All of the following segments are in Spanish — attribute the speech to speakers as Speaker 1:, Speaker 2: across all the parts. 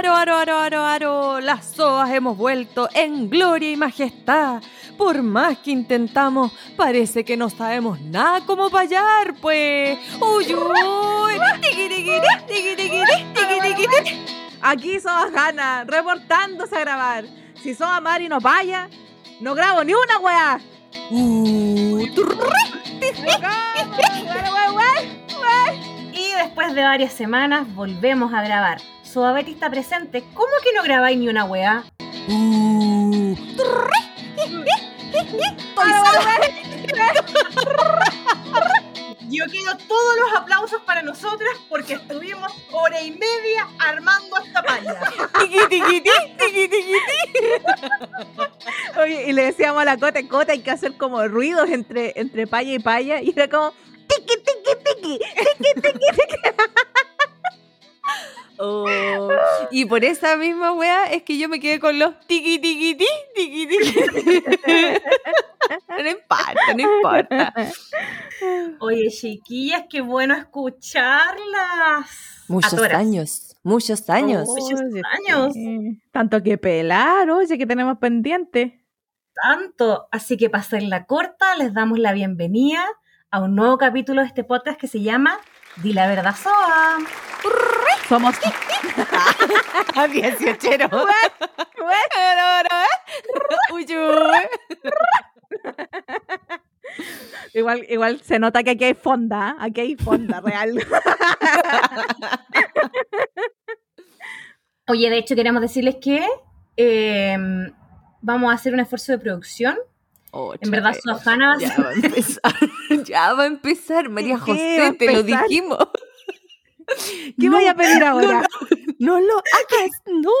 Speaker 1: Aro, aro, aro, aro, aro, las soas hemos vuelto en gloria y majestad. Por más que intentamos, parece que no sabemos nada cómo fallar, pues. Uy, uy.
Speaker 2: Aquí Soa Hanna, reportándose a grabar. Si Soa Mari no vaya, no grabo ni una weá.
Speaker 1: Uh,
Speaker 3: Y después de varias semanas volvemos a grabar. Suaveti está presente. ¿Cómo que no grabáis ni una weá?
Speaker 1: uh.
Speaker 3: Yo quiero todos los aplausos para nosotras porque estuvimos hora y media armando esta palla.
Speaker 2: Oye, y le decíamos a la Cote, Cote, hay que hacer como ruidos entre, entre paya y paya. Y era como, tiqui, tiqui, tiqui, tiqui, tiqui, tiqui.
Speaker 1: Oh, Y por esa misma wea es que yo me quedé con los tiqui tiqui ti, tiqui tiqui. No importa, no importa.
Speaker 3: Oye, chiquillas, qué bueno escucharlas.
Speaker 1: Muchos años, muchos años.
Speaker 3: Oh. Muchos años.
Speaker 2: sí. Tanto que pelar, oye, que tenemos pendiente.
Speaker 3: Tanto. Así que para hacerla corta, les damos la bienvenida a un nuevo capítulo de este podcast que se llama Di la verdad Soa.
Speaker 2: Somos
Speaker 1: A 18. Uy, uy.
Speaker 2: igual, igual se nota que aquí hay fonda, ¿eh? aquí hay fonda real.
Speaker 3: Oye, de hecho queremos decirles que eh, vamos a hacer un esfuerzo de producción. En verdad,
Speaker 1: vez.
Speaker 3: Sojana va a
Speaker 1: Ya va a empezar. Ya va a empezar, María
Speaker 2: ¿Qué va a
Speaker 1: José, te lo dijimos.
Speaker 2: ¿Qué
Speaker 1: No,
Speaker 2: voy a pedir ahora?
Speaker 1: No lo hagas, no.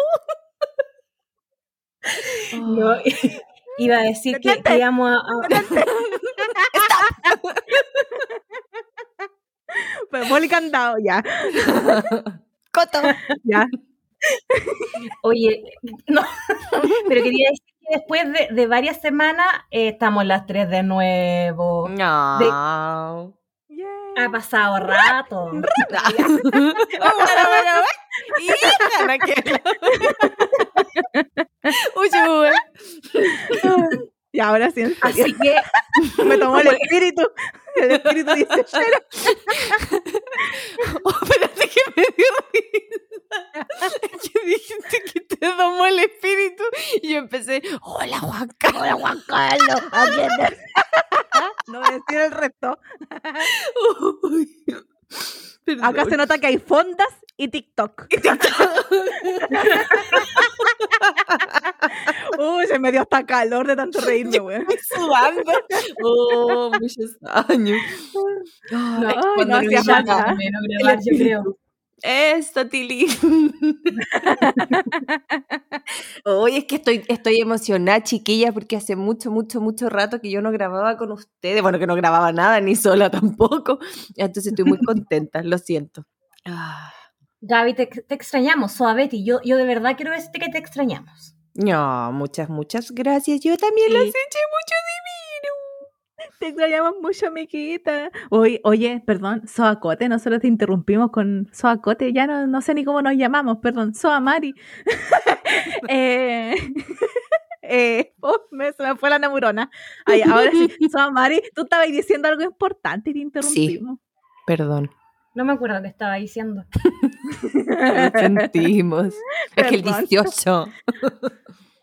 Speaker 3: No, iba a decir que, que íbamos a, a-
Speaker 2: Pues pon el candado ya.
Speaker 1: Coto.
Speaker 2: ya.
Speaker 3: Oye, no, pero quería decir que después de, de varias semanas eh, estamos las tres de nuevo.
Speaker 1: No.
Speaker 3: Ha pasado rato.
Speaker 1: Uy.
Speaker 2: Y ahora sí, en serio.
Speaker 3: Así que
Speaker 2: me tomó el espíritu. El espíritu dice, "Pero,
Speaker 1: Oh, espérate que me dio risa. Que dijiste que te tomó el espíritu y yo empecé, hola Juan Carlos. Hola Juan Carlos.
Speaker 2: No voy a decir el resto.
Speaker 1: Uy.
Speaker 2: Acá se nota que hay fondas y TikTok. Uy, se me dio hasta calor de tanto reírme, güey.
Speaker 1: Sudando. Oh, muchos años.
Speaker 3: no,
Speaker 1: Ay, cuando
Speaker 2: no hacía falta.
Speaker 3: menos grabar, yo creo.
Speaker 1: Esto, Tili. Oye, es que estoy, estoy emocionada, chiquilla, porque hace mucho, mucho, mucho rato que yo no grababa con ustedes. Bueno, que no grababa nada, ni sola tampoco. Entonces estoy muy contenta, lo siento. Ah,
Speaker 3: Gaby, te, te extrañamos, Suaveti. Yo, yo de verdad quiero decirte que te extrañamos.
Speaker 1: No, muchas, muchas gracias. Yo también las
Speaker 3: Sí.
Speaker 1: eché mucho
Speaker 2: Te extrañamos mucho, amiguita. Oye, oye, perdón, Soacote, nosotros te interrumpimos con Soacote, ya no, no sé ni cómo nos llamamos, perdón, Soa Mari. eh, eh, oh, me, se me fue la neurona. Ay, ahora sí, Soa Mari, tú estabas diciendo algo importante y te interrumpimos.
Speaker 1: Perdón,
Speaker 3: No me acuerdo qué estaba diciendo.
Speaker 1: lo sentimos. es que el
Speaker 2: Perdón.
Speaker 1: 18.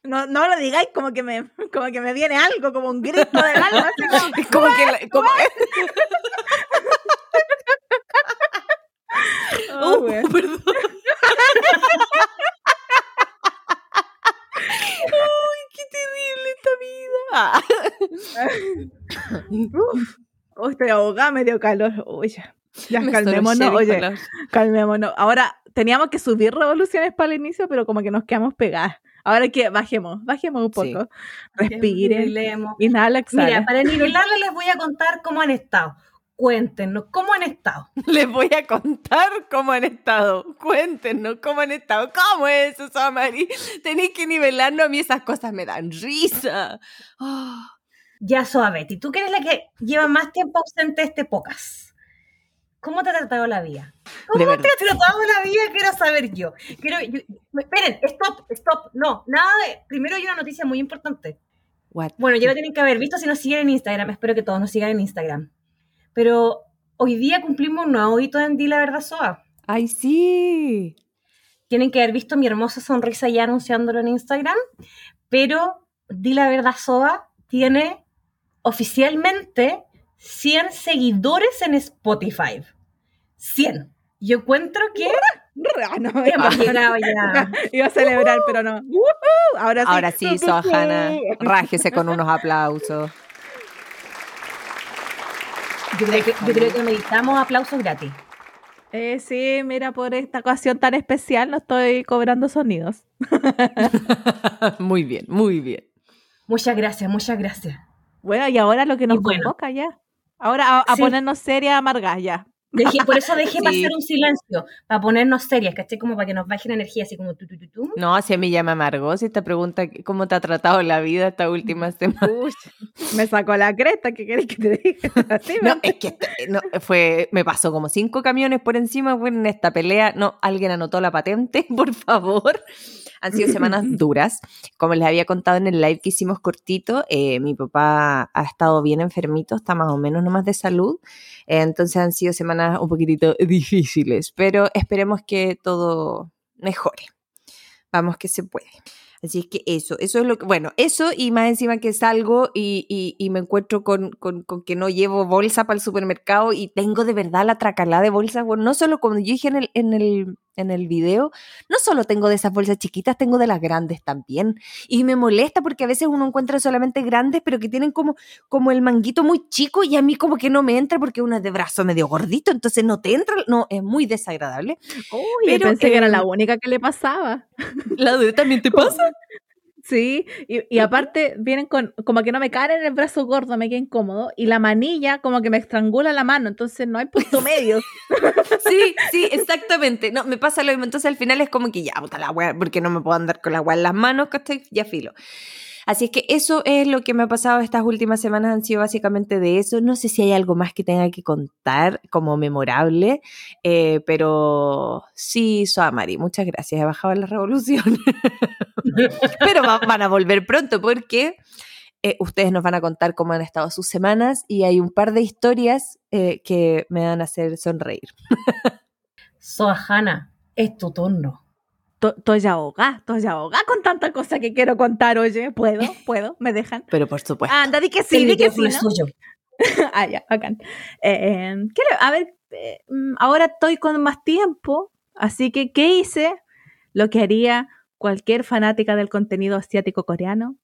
Speaker 2: No, no lo digáis como que me, como que me viene algo, como un grito del alma. así como,
Speaker 1: Es como que. como-
Speaker 2: oh, güey.
Speaker 1: perdón. Ay, qué terrible esta vida.
Speaker 2: Uf, estoy ahogada, me dio calor. Uy, ya, calmémonos, oye, calmémonos. Ahora teníamos que subir revoluciones para el inicio, pero como que nos quedamos pegadas. Ahora que bajemos, bajemos un
Speaker 1: Sí.
Speaker 2: poco. Respiren.
Speaker 3: Nivelemos.
Speaker 2: Inhala, exhala.
Speaker 3: Mira, para nivelarle les voy a contar cómo han estado. Cuéntenos, ¿cómo han estado?
Speaker 1: Les voy a contar cómo han estado. Cuéntenos cómo han estado. ¿Cómo es eso, Samari? Tenéis que nivelarnos. A mí esas cosas me dan risa. Ah.
Speaker 3: Ya, Soabeti, tú que eres la que lleva más tiempo ausente de este podcast. ¿cómo te ha tratado la vida? ¿Cómo te ha tratado la vida? Quiero saber yo. Quiero, yo- esperen, stop, stop. No, nada de. Primero hay una noticia muy importante.
Speaker 1: What?
Speaker 3: Bueno, ya lo tienen que haber visto si nos siguen en Instagram. Espero que todos nos sigan en Instagram. Pero hoy día cumplimos un nuevo hito en Di la Verdad Soa.
Speaker 1: ¡Ay, sí!
Speaker 3: Tienen que haber visto mi hermosa sonrisa ya anunciándolo en Instagram. Pero Di la Verdad Soa tiene oficialmente 100 seguidores en Spotify. 100. Yo encuentro que
Speaker 2: Ah, no,
Speaker 3: ya.
Speaker 2: Iba a celebrar, pero no. ¡Woohoo! Ahora sí.
Speaker 1: Ahora sí, Sohana, rájese con unos aplausos.
Speaker 3: Yo creo que, yo creo que meditamos aplausos gratis.
Speaker 2: Eh, sí, mira, por esta ocasión tan especial no estoy cobrando sonidos.
Speaker 1: muy bien, muy bien.
Speaker 3: Muchas gracias, muchas gracias.
Speaker 2: Bueno, y ahora lo que nos
Speaker 3: bueno.
Speaker 2: convoca ya. Ahora a, a
Speaker 3: Sí.
Speaker 2: ponernos serias, amargas ya.
Speaker 3: Dejé- por eso dejé
Speaker 1: Sí.
Speaker 3: pasar un silencio, para ponernos serias, ¿caché? Como para que nos baje la energía, así como tu, tu, tu, tu.
Speaker 1: No, si a mí ya me amargó, si te pregunta cómo te ha tratado la vida esta última semana.
Speaker 2: Uy, me sacó la cresta, ¿qué querés que te diga? Así me-
Speaker 1: No, es que no, fue, me pasó como cinco camiones por encima fue en esta pelea. No, alguien anotó la patente, por favor. Han sido semanas duras. Como les había contado en el live que hicimos cortito, eh, mi papá ha estado bien enfermito, está más o menos nomás de salud. Eh, entonces han sido semanas un poquitito difíciles, pero esperemos que todo mejore. Vamos que se puede. Así es que eso, eso es lo que, bueno, eso y más encima que salgo y, y- y me encuentro con, con- con que no llevo bolsa para el supermercado y tengo de verdad la tracalada de bolsas, bueno, no solo como yo dije en el, en el, en el video, no solo tengo de esas bolsas chiquitas, tengo de las grandes también. Y me molesta porque a veces uno encuentra solamente grandes, pero que tienen como, como el manguito muy chico y a mí como que no me entra porque uno es de brazo medio gordito, entonces no te entra, no, es muy desagradable.
Speaker 2: Uy,
Speaker 1: Pero,
Speaker 2: pensé que era la única que le pasaba.
Speaker 1: ¿La de también te pasa?
Speaker 2: Sí, y, y aparte vienen con, como que no me caen en el brazo gordo, me queda incómodo, y la manilla como que me estrangula la mano, entonces no hay punto medio.
Speaker 1: Sí, sí, exactamente. No, me pasa lo mismo. Entonces al final es como que ya, puta la wea, porque no me puedo andar con la wea en las manos, ¿cachai? Ya filo. Así es que eso es lo que me ha pasado estas últimas semanas, han sido básicamente de eso. No sé si hay algo más que tenga que contar como memorable, eh, pero sí, Soamari, muchas gracias, he bajado la revolución. pero va- van a volver pronto porque eh, ustedes nos van a contar cómo han estado sus semanas y hay un par de historias eh, que me van a hacer sonreír.
Speaker 3: Soajana, es tu turno.
Speaker 2: To- Estoy ahogada, estoy ahogada con tanta cosa que quiero contar, oye. ¿Puedo? ¿Puedo? ¿Me dejan?
Speaker 1: Pero por supuesto.
Speaker 2: Anda, di que sí,
Speaker 3: El
Speaker 2: di que sí, ¿no?
Speaker 3: es
Speaker 2: ah, ya, bacán. Eh, eh, ¿qué le- a ver, eh, mm, ahora estoy con más tiempo, así que, ¿qué hice? Lo que haría cualquier fanática del contenido asiático coreano.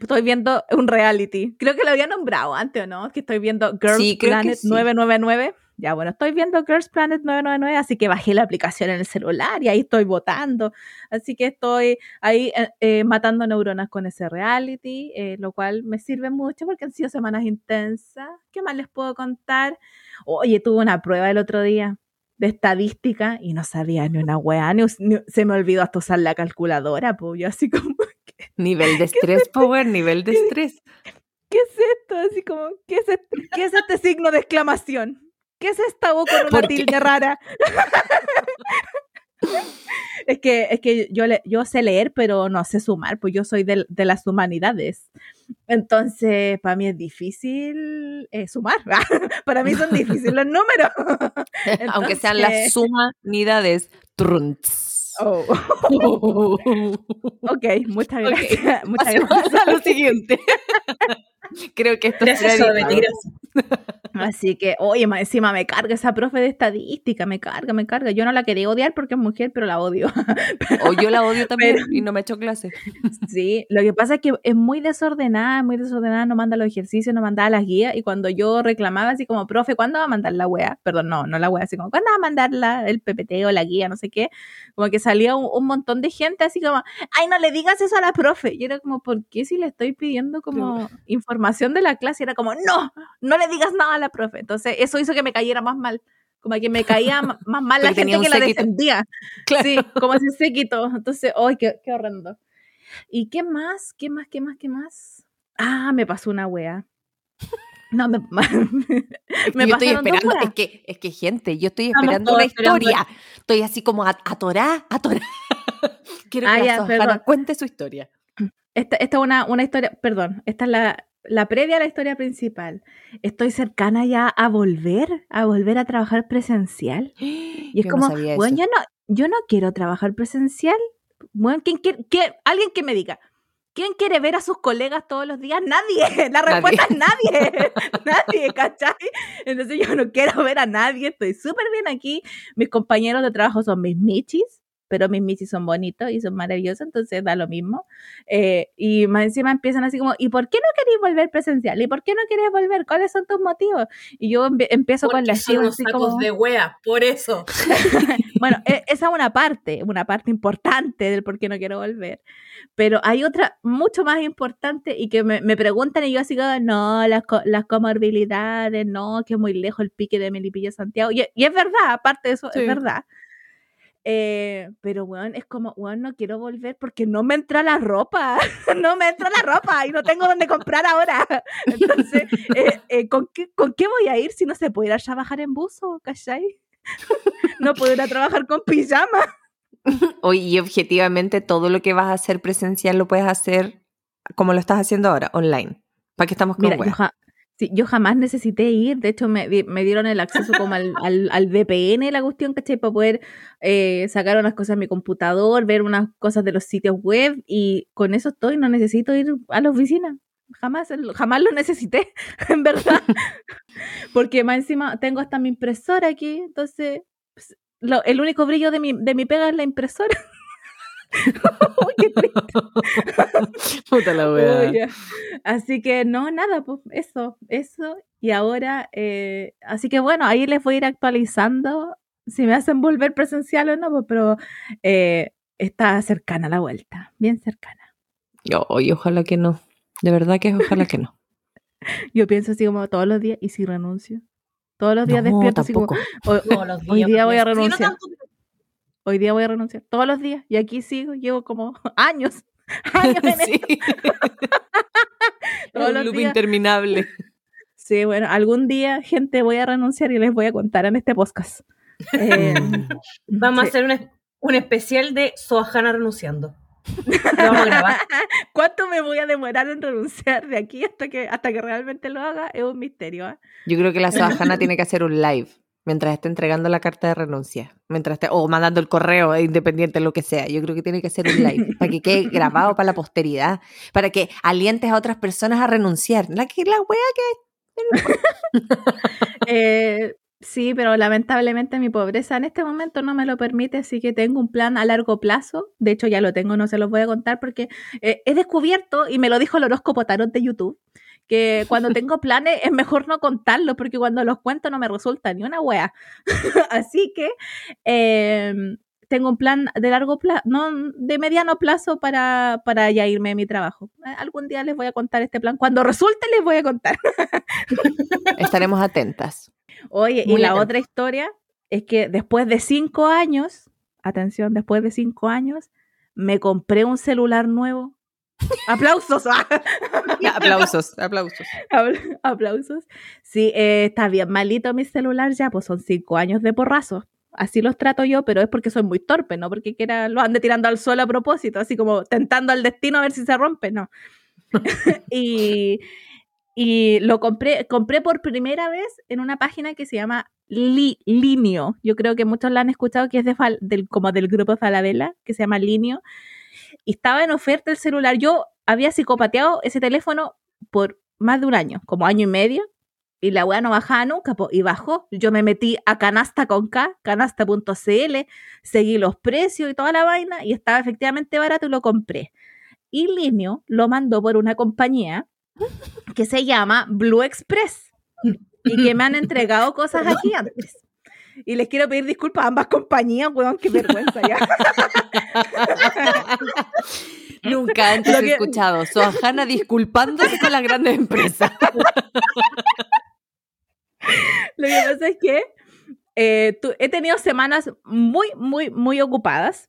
Speaker 2: Estoy viendo un reality. Creo que lo había nombrado antes, ¿o no? Que estoy viendo Girls
Speaker 1: Sí,
Speaker 2: Planet
Speaker 1: sí.
Speaker 2: 999. Ya, bueno, estoy viendo Girls Planet 999, así que bajé la aplicación en el celular y ahí estoy votando. Así que estoy ahí eh, eh, matando neuronas con ese reality, eh, lo cual me sirve mucho porque han sido semanas intensas. ¿Qué más les puedo contar? Oye, tuve una prueba el otro día de estadística y no sabía ni una weá, ni, ni- se me olvidó hasta usar la calculadora, pues yo así como,
Speaker 1: Nivel de estrés, Power, nivel de estrés.
Speaker 2: ¿qué es esto? Así como, ¿qué es este, qué es este signo de exclamación? ¿Qué es esta O con una tilde rara? es que, es que yo, le- yo sé leer, pero no sé sumar, pues yo soy del- de, las humanidades. Entonces, para mí es difícil eh, sumar. para mí son difíciles los números.
Speaker 1: Aunque sean las sumanidades. Trunts.
Speaker 2: Oh, ok, muchas gracias. Muchas
Speaker 1: Pasemos
Speaker 2: gracias.
Speaker 1: a lo siguiente. Creo que esto editado.
Speaker 3: gracias.
Speaker 2: Así que, oye, más encima me carga esa profe de estadística, me carga, me carga. Yo no la quería odiar porque es mujer, pero la odio.
Speaker 1: O yo la odio también
Speaker 2: Pero-
Speaker 1: y no me he hecho clase.
Speaker 2: Sí, lo que pasa es que es muy desordenada, es muy desordenada, no manda los ejercicios, no manda las guías. Y cuando yo reclamaba así como, profe, ¿cuándo va a mandar la wea? Perdón, no, no la wea, así como, ¿cuándo va a mandar la, el PPT o la guía, no sé qué? Como que salía un, un montón de gente así como, ay, no le digas eso a la profe. Y era como, ¿por qué si le estoy pidiendo como información de la clase? Y era como, no, no le digas nada a la profe. Entonces, eso hizo que me cayera más mal. Como que me caía más mal la
Speaker 1: Porque
Speaker 2: gente que la defendía.
Speaker 1: Claro.
Speaker 2: Sí, como ese séquito. Entonces, ¡ay, qué, qué horrendo! ¿Y qué más? ¿Qué más? ¿Qué más? ¿Qué más? Ah, me pasó una wea. No, me, me
Speaker 1: yo estoy esperando, es que, es que gente, yo estoy esperando
Speaker 3: esperando.
Speaker 1: historia. Estoy así como a- atorá, atorá. Quiero
Speaker 2: Ah,
Speaker 1: que
Speaker 2: ya,
Speaker 1: la cuente su historia.
Speaker 2: Esta, esta es una, una historia, perdón, esta es la, la previa a la historia principal. Estoy cercana ya a volver, a volver a trabajar presencial. Y es
Speaker 1: Yo
Speaker 2: como,
Speaker 1: no
Speaker 2: bueno, yo no, yo no quiero trabajar presencial. Bueno, ¿quién quiere, alguien que me diga, ¿quién quiere ver a sus colegas todos los días? Nadie. La respuesta es nadie. nadie, ¿cachai? Entonces yo no quiero ver a nadie. Estoy súper bien aquí. Mis compañeros de trabajo son mis michis, pero mis michis son bonitos y son maravillosos, entonces da lo mismo. Eh, y más encima empiezan así como, ¿y por qué no queréis volver presencial? ¿Y por qué no queréis volver? ¿Cuáles son tus motivos? Y yo empiezo con la
Speaker 3: Porque son
Speaker 2: estima
Speaker 3: unos
Speaker 2: así
Speaker 3: sacos
Speaker 2: como...
Speaker 3: de wea, por eso.
Speaker 2: Bueno, e- esa es una parte, una parte importante del por qué no quiero volver. Pero hay otra mucho más importante y que me, me preguntan y yo así como, no, las, las comorbilidades, no, que es muy lejos el pique de Melipilla Santiago. Y, y es verdad, aparte de eso,
Speaker 1: Sí.
Speaker 2: es verdad. Eh, pero, bueno, es como, bueno, no quiero volver porque no me entra la ropa, no me entra la ropa y no tengo dónde comprar ahora. Entonces, eh, eh, ¿con, qué, ¿con qué voy a ir si no se puede ir a trabajar en buzo, cachai? no puedo ir a trabajar con pijama.
Speaker 1: Oye, y objetivamente todo lo que vas a hacer presencial lo puedes hacer como lo estás haciendo ahora, online. ¿Para qué estamos con
Speaker 2: Mira, yo,
Speaker 1: weas?
Speaker 2: ja- sí, yo jamás necesité ir, de hecho me, me dieron el acceso como al, al, al VPN, la cuestión, ¿cachai? Para poder eh, sacar unas cosas en mi computador, ver unas cosas de los sitios web y con eso estoy, no necesito ir a la oficina. Jamás, jamás lo necesité, en verdad. Porque más encima tengo hasta mi impresora aquí, entonces pues, lo- el único brillo de mi, de mi pega es la impresora. Uy, qué triste.
Speaker 1: Puta la
Speaker 2: Oye, Así que no, nada, pues eso, eso. Y ahora, eh, así que bueno, ahí les voy a ir actualizando si me hacen volver presencial o no, pues, pero eh, está cercana la vuelta, bien cercana.
Speaker 1: Yo, oye, ojalá que no. De verdad que ojalá que no.
Speaker 2: Yo pienso así como todos los días, ¿y si renuncio? Todos los días
Speaker 1: No,
Speaker 2: despierto así como,
Speaker 1: tampoco.
Speaker 2: "Hoy-
Speaker 3: Todos los
Speaker 2: Hoy
Speaker 3: días.
Speaker 2: día voy a
Speaker 3: no
Speaker 2: renunciar.
Speaker 3: tanto,
Speaker 2: hoy día voy a renunciar, todos los días, y aquí sigo, llevo como años, años en esto.
Speaker 1: Un loop
Speaker 2: días.
Speaker 1: interminable.
Speaker 2: Sí, bueno, algún día, gente, voy a renunciar y les voy a contar en este podcast. Eh,
Speaker 3: Vamos a hacer un, un especial de Soajana renunciando. Vamos a grabar.
Speaker 2: ¿Cuánto me voy a demorar en renunciar de aquí hasta que, hasta que realmente lo haga? Es un misterio. ¿ah?
Speaker 1: Yo creo que la Sabajana tiene que hacer un live mientras esté entregando la carta de renuncia, mientras esté, o mandando el correo, eh, independiente de lo que sea. Yo creo que tiene que hacer un live para que quede grabado para la posteridad, para que alientes a otras personas a renunciar. La que la wea
Speaker 2: Eh, sí, pero lamentablemente mi pobreza en este momento no me lo permite, así que tengo un plan a largo plazo. De hecho, ya lo tengo, no se los voy a contar porque eh, he descubierto, y me lo dijo el horóscopo tarot de YouTube, que cuando tengo planes es mejor no contarlos porque cuando los cuento no me resulta ni una wea. así que eh, tengo un plan de largo plazo, no, de mediano plazo para, para ya irme de mi trabajo. Eh, Algún día les voy a contar este plan. Cuando resulte les voy a contar.
Speaker 1: Estaremos atentas.
Speaker 2: Oye, y
Speaker 3: Muy
Speaker 2: la
Speaker 3: atenta.
Speaker 2: otra historia es que después de cinco años, atención, después de cinco años, me compré un celular nuevo. Aplausos, ¡ah!
Speaker 1: aplausos, aplausos.
Speaker 2: Apl- aplausos. Sí, eh, está bien malito mi celular ya, pues son cinco años de porrazo. Así los trato yo, pero es porque soy muy torpe, no porque quiera lo ande tirando al suelo a propósito, así como tentando al destino a ver si se rompe, no. y, y lo compré, compré por primera vez en una página que se llama Li- Linio. Yo creo que muchos la han escuchado, que es de del, como del grupo Falabella, que se llama Linio. Y estaba en oferta el celular. Yo había psicopateado ese teléfono por más de un año, como año y medio. Y la weá no bajaba nunca, po, y bajó. Yo me metí a canasta con K, canasta.cl, seguí los precios y toda la vaina, y estaba efectivamente barato y lo compré. Y Linio lo mandó por una compañía que se llama Blue Express y que me han entregado cosas aquí antes. Y les quiero pedir disculpas a ambas compañías, weón, qué vergüenza ya.
Speaker 1: Nunca antes he
Speaker 2: que-
Speaker 1: escuchado Soajana disculpándose con las grandes empresas.
Speaker 2: Lo que pasa es que eh, tu- he tenido semanas muy, muy, muy ocupadas.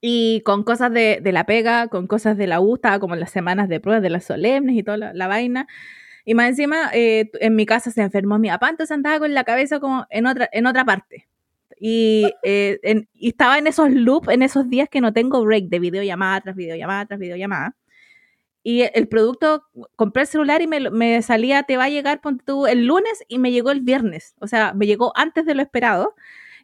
Speaker 2: Y con cosas de, de la pega, con cosas de la U, estaba como en las semanas de pruebas de las solemnes y toda la, la vaina. Y más encima, eh, en mi casa se enfermó mi papá, entonces andaba con la cabeza como en otra, en otra parte. Y, eh, en- y estaba en esos loops, en esos días que no tengo break de videollamada tras videollamada tras videollamada. Y el producto, compré el celular y me, me salía, te va a llegar ponte tú, el lunes y me llegó el viernes. O sea, me llegó antes de lo esperado.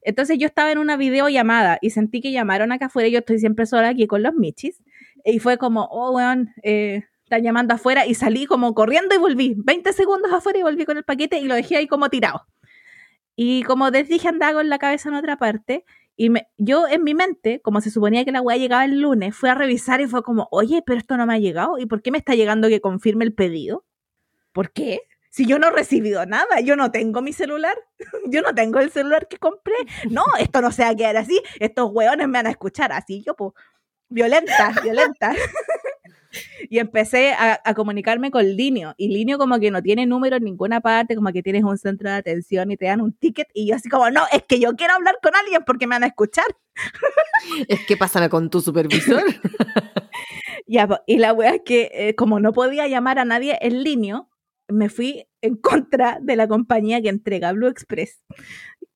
Speaker 2: Entonces yo estaba en una videollamada y sentí que llamaron acá afuera. Yo estoy siempre sola aquí con los michis. Y fue como, oh, weón, eh, están llamando afuera. Y salí como corriendo y volví. 20 segundos afuera y volví con el paquete y lo dejé ahí como tirado. Y como les dije, andaba con la cabeza en otra parte. Y me- yo en mi mente, como se suponía que la weá llegaba el lunes, fui a revisar y fue como, oye, pero esto no me ha llegado. ¿Y por qué me está llegando que confirme el pedido? ¿Por qué? Si yo no he recibido nada, yo no tengo mi celular, yo no tengo el celular que compré. No, esto no se va a quedar así. Estos weones me van a escuchar así. Yo, pues, violenta, violenta. Y empecé a, a comunicarme con Linio. Y Linio como que no tiene número en ninguna parte, como que tienes un centro de atención y te dan un ticket. Y yo así como, no, es que yo quiero hablar con alguien porque me van a escuchar.
Speaker 1: Es que pásame con tu supervisor.
Speaker 2: Ya, po, y la wea es que eh, como no podía llamar a nadie en línea, me fui en contra de la compañía que entrega Blue Express.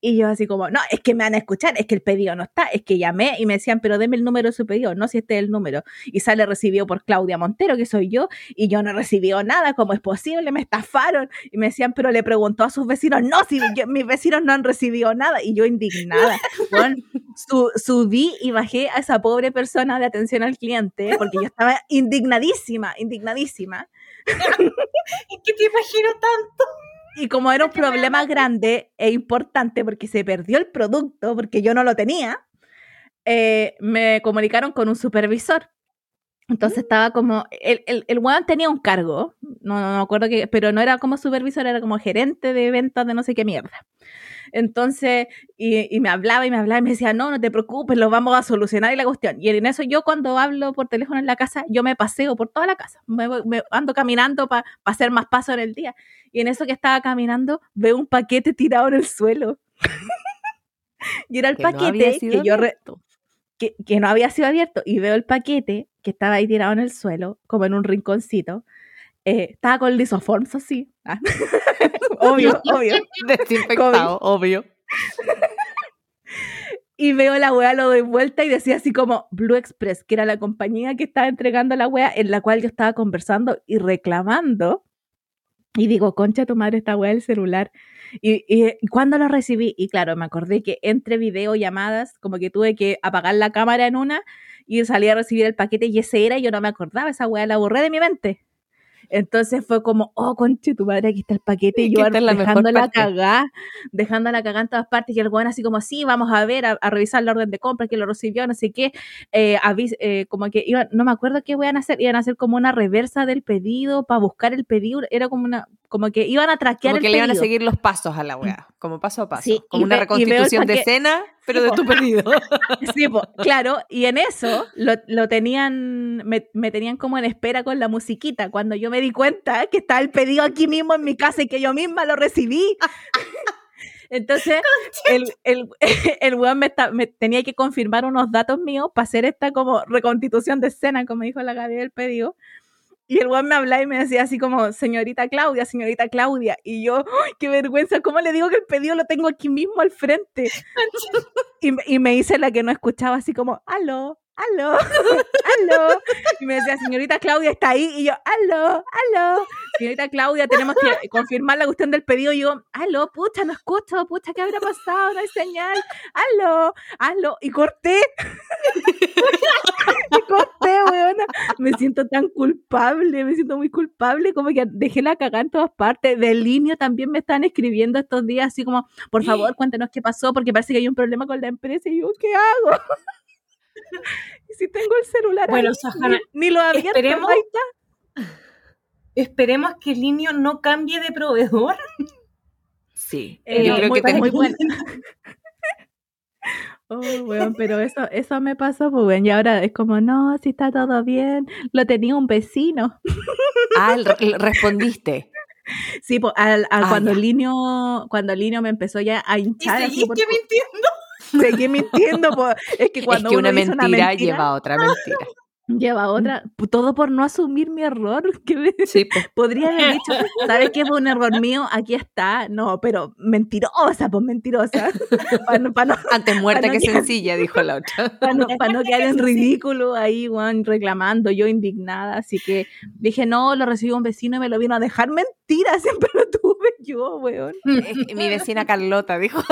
Speaker 2: Y yo así como, no, es que me van a escuchar, es que el pedido no está, es que llamé y me decían, pero deme el número de su pedido, no si este es el número. Y sale recibido por Claudia Montero, que soy yo, y yo no he recibido nada, ¿cómo es posible? Me estafaron. Y me decían, pero le preguntó a sus vecinos, no, si yo- mis vecinos no han recibido nada. Y yo indignada. Subí y bajé a esa pobre persona de atención al cliente, porque yo estaba indignadísima, indignadísima.
Speaker 3: Es que te imagino tanto.
Speaker 2: Y como era un problema grande e importante porque se perdió el producto, porque yo no lo tenía, eh, me comunicaron con un supervisor. Entonces estaba como, el, el, el weón tenía un cargo, no, no me acuerdo que, pero no era como supervisor, era como gerente de ventas de no sé qué mierda. Entonces, y, y me hablaba y me hablaba y me decía, no, no te preocupes, lo vamos a solucionar y la cuestión. Y en eso yo cuando hablo por teléfono en la casa, yo me paseo por toda la casa, me, me ando caminando para hacer más paso en el día. Y en eso que estaba caminando, veo un paquete tirado en el suelo. y era el
Speaker 1: Que no
Speaker 2: paquete
Speaker 1: sido
Speaker 2: que yo... re- que, que no había sido abierto y veo el paquete que estaba ahí tirado en el suelo, como en un rinconcito. Eh, estaba con lisoforms así. Ah. obvio, obvio.
Speaker 1: Desinfectado, obvio.
Speaker 2: Y veo la wea, lo doy vuelta y decía así como Blue Express, que era la compañía que estaba entregando la wea en la cual yo estaba conversando y reclamando. Y digo, concha tu madre, esta wea del celular. Y, y, y cuando lo recibí, y claro, me acordé que entre videollamadas, como que tuve que apagar la cámara en una y salí a recibir el paquete y ese era, y yo no me acordaba, esa wea la borré de mi mente. Entonces fue como, oh, conche tu madre, aquí está el paquete, y yo
Speaker 1: que esta es la mejor
Speaker 2: dejando la
Speaker 1: parte.
Speaker 2: cagá, dejando la cagá en todas partes, y el weón así como, sí, vamos a ver, a, a revisar la orden de compra, que lo recibió, no sé qué, eh, avis- eh, como que iban, no me acuerdo qué iban a hacer, iban a hacer como una reversa del pedido para buscar el pedido, era como una, como que iban a traquear
Speaker 1: Como
Speaker 2: el
Speaker 1: que le iban a seguir los pasos a la wea, como paso a paso.
Speaker 2: Sí,
Speaker 1: como una
Speaker 2: ve-
Speaker 1: reconstitución de escena, pero
Speaker 2: Sí,
Speaker 1: de tu pedido.
Speaker 2: Sí, po, claro, y en eso lo, lo tenían, me, me tenían como en espera con la musiquita, cuando yo me di cuenta que estaba el pedido aquí mismo en mi casa y que yo misma lo recibí. Entonces, el, el, el weón me, está- me tenía que confirmar unos datos míos para hacer esta como reconstitución de escena, como dijo la Gaby del pedido. Y el weón me hablaba y me decía así como, señorita Claudia, señorita Claudia. Y yo, ¡ay, qué vergüenza! ¿Cómo le digo que el pedido lo tengo aquí mismo al frente? Y, me- y me hice la que no escuchaba así como, aló, aló, aló. Y me decía, señorita Claudia está ahí. Y yo, aló, aló. Señorita Claudia, tenemos que confirmar la cuestión del pedido. Y yo, aló, pucha, no escucho, pucha, ¿qué habrá pasado? No hay señal. Aló, aló. Y corté. weona. Me siento tan culpable, me siento muy culpable, como que dejé la cagada en todas partes. De línea también me están escribiendo estos días, así como, por favor, cuéntanos qué pasó, porque parece que hay un problema con la empresa. Y yo, ¿qué hago? y si tengo el celular
Speaker 3: Bueno,
Speaker 2: ahí,
Speaker 3: Sahana,
Speaker 2: ni, ni lo abierto,
Speaker 3: esperemos-
Speaker 2: ahí está.
Speaker 3: Esperemos que el niño no cambie de proveedor.
Speaker 1: Sí,
Speaker 2: Eh,
Speaker 1: yo creo
Speaker 2: muy-
Speaker 1: que te-
Speaker 2: muy buena. Oh, weón, pero eso, eso me pasó, pues, weón, y ahora es como, no, si está todo bien, lo tenía un vecino.
Speaker 1: Ah, respondiste.
Speaker 2: Sí, pues, al, al-
Speaker 1: Ah,
Speaker 2: cuando niño, cuando el niño me empezó ya a
Speaker 3: Y
Speaker 2: hinchar, así
Speaker 3: seguiste
Speaker 2: por-
Speaker 3: mintiendo.
Speaker 2: seguí mintiendo, pues, es que
Speaker 1: Es
Speaker 2: cuando
Speaker 1: que una
Speaker 2: uno dice
Speaker 1: mentira,
Speaker 2: una mentira,
Speaker 1: lleva a otra mentira.
Speaker 2: Lleva otra, todo por no asumir mi error. que me-
Speaker 1: Sí, po.
Speaker 2: Podría haber dicho, ¿sabes qué fue un error mío? Aquí está. No, pero mentirosa, pues mentirosa. Para no, pa' no,
Speaker 1: Antes muerta
Speaker 2: Para no
Speaker 1: que
Speaker 2: quedar-
Speaker 1: sencilla, dijo la otra.
Speaker 2: pa' no- pa' no quedar en ridículo ahí, weón, reclamando, yo indignada. Así que dije, no, lo recibió un vecino y me lo vino a dejar. Mentira, siempre lo tuve yo, weón.
Speaker 1: Mi vecina Carlota dijo.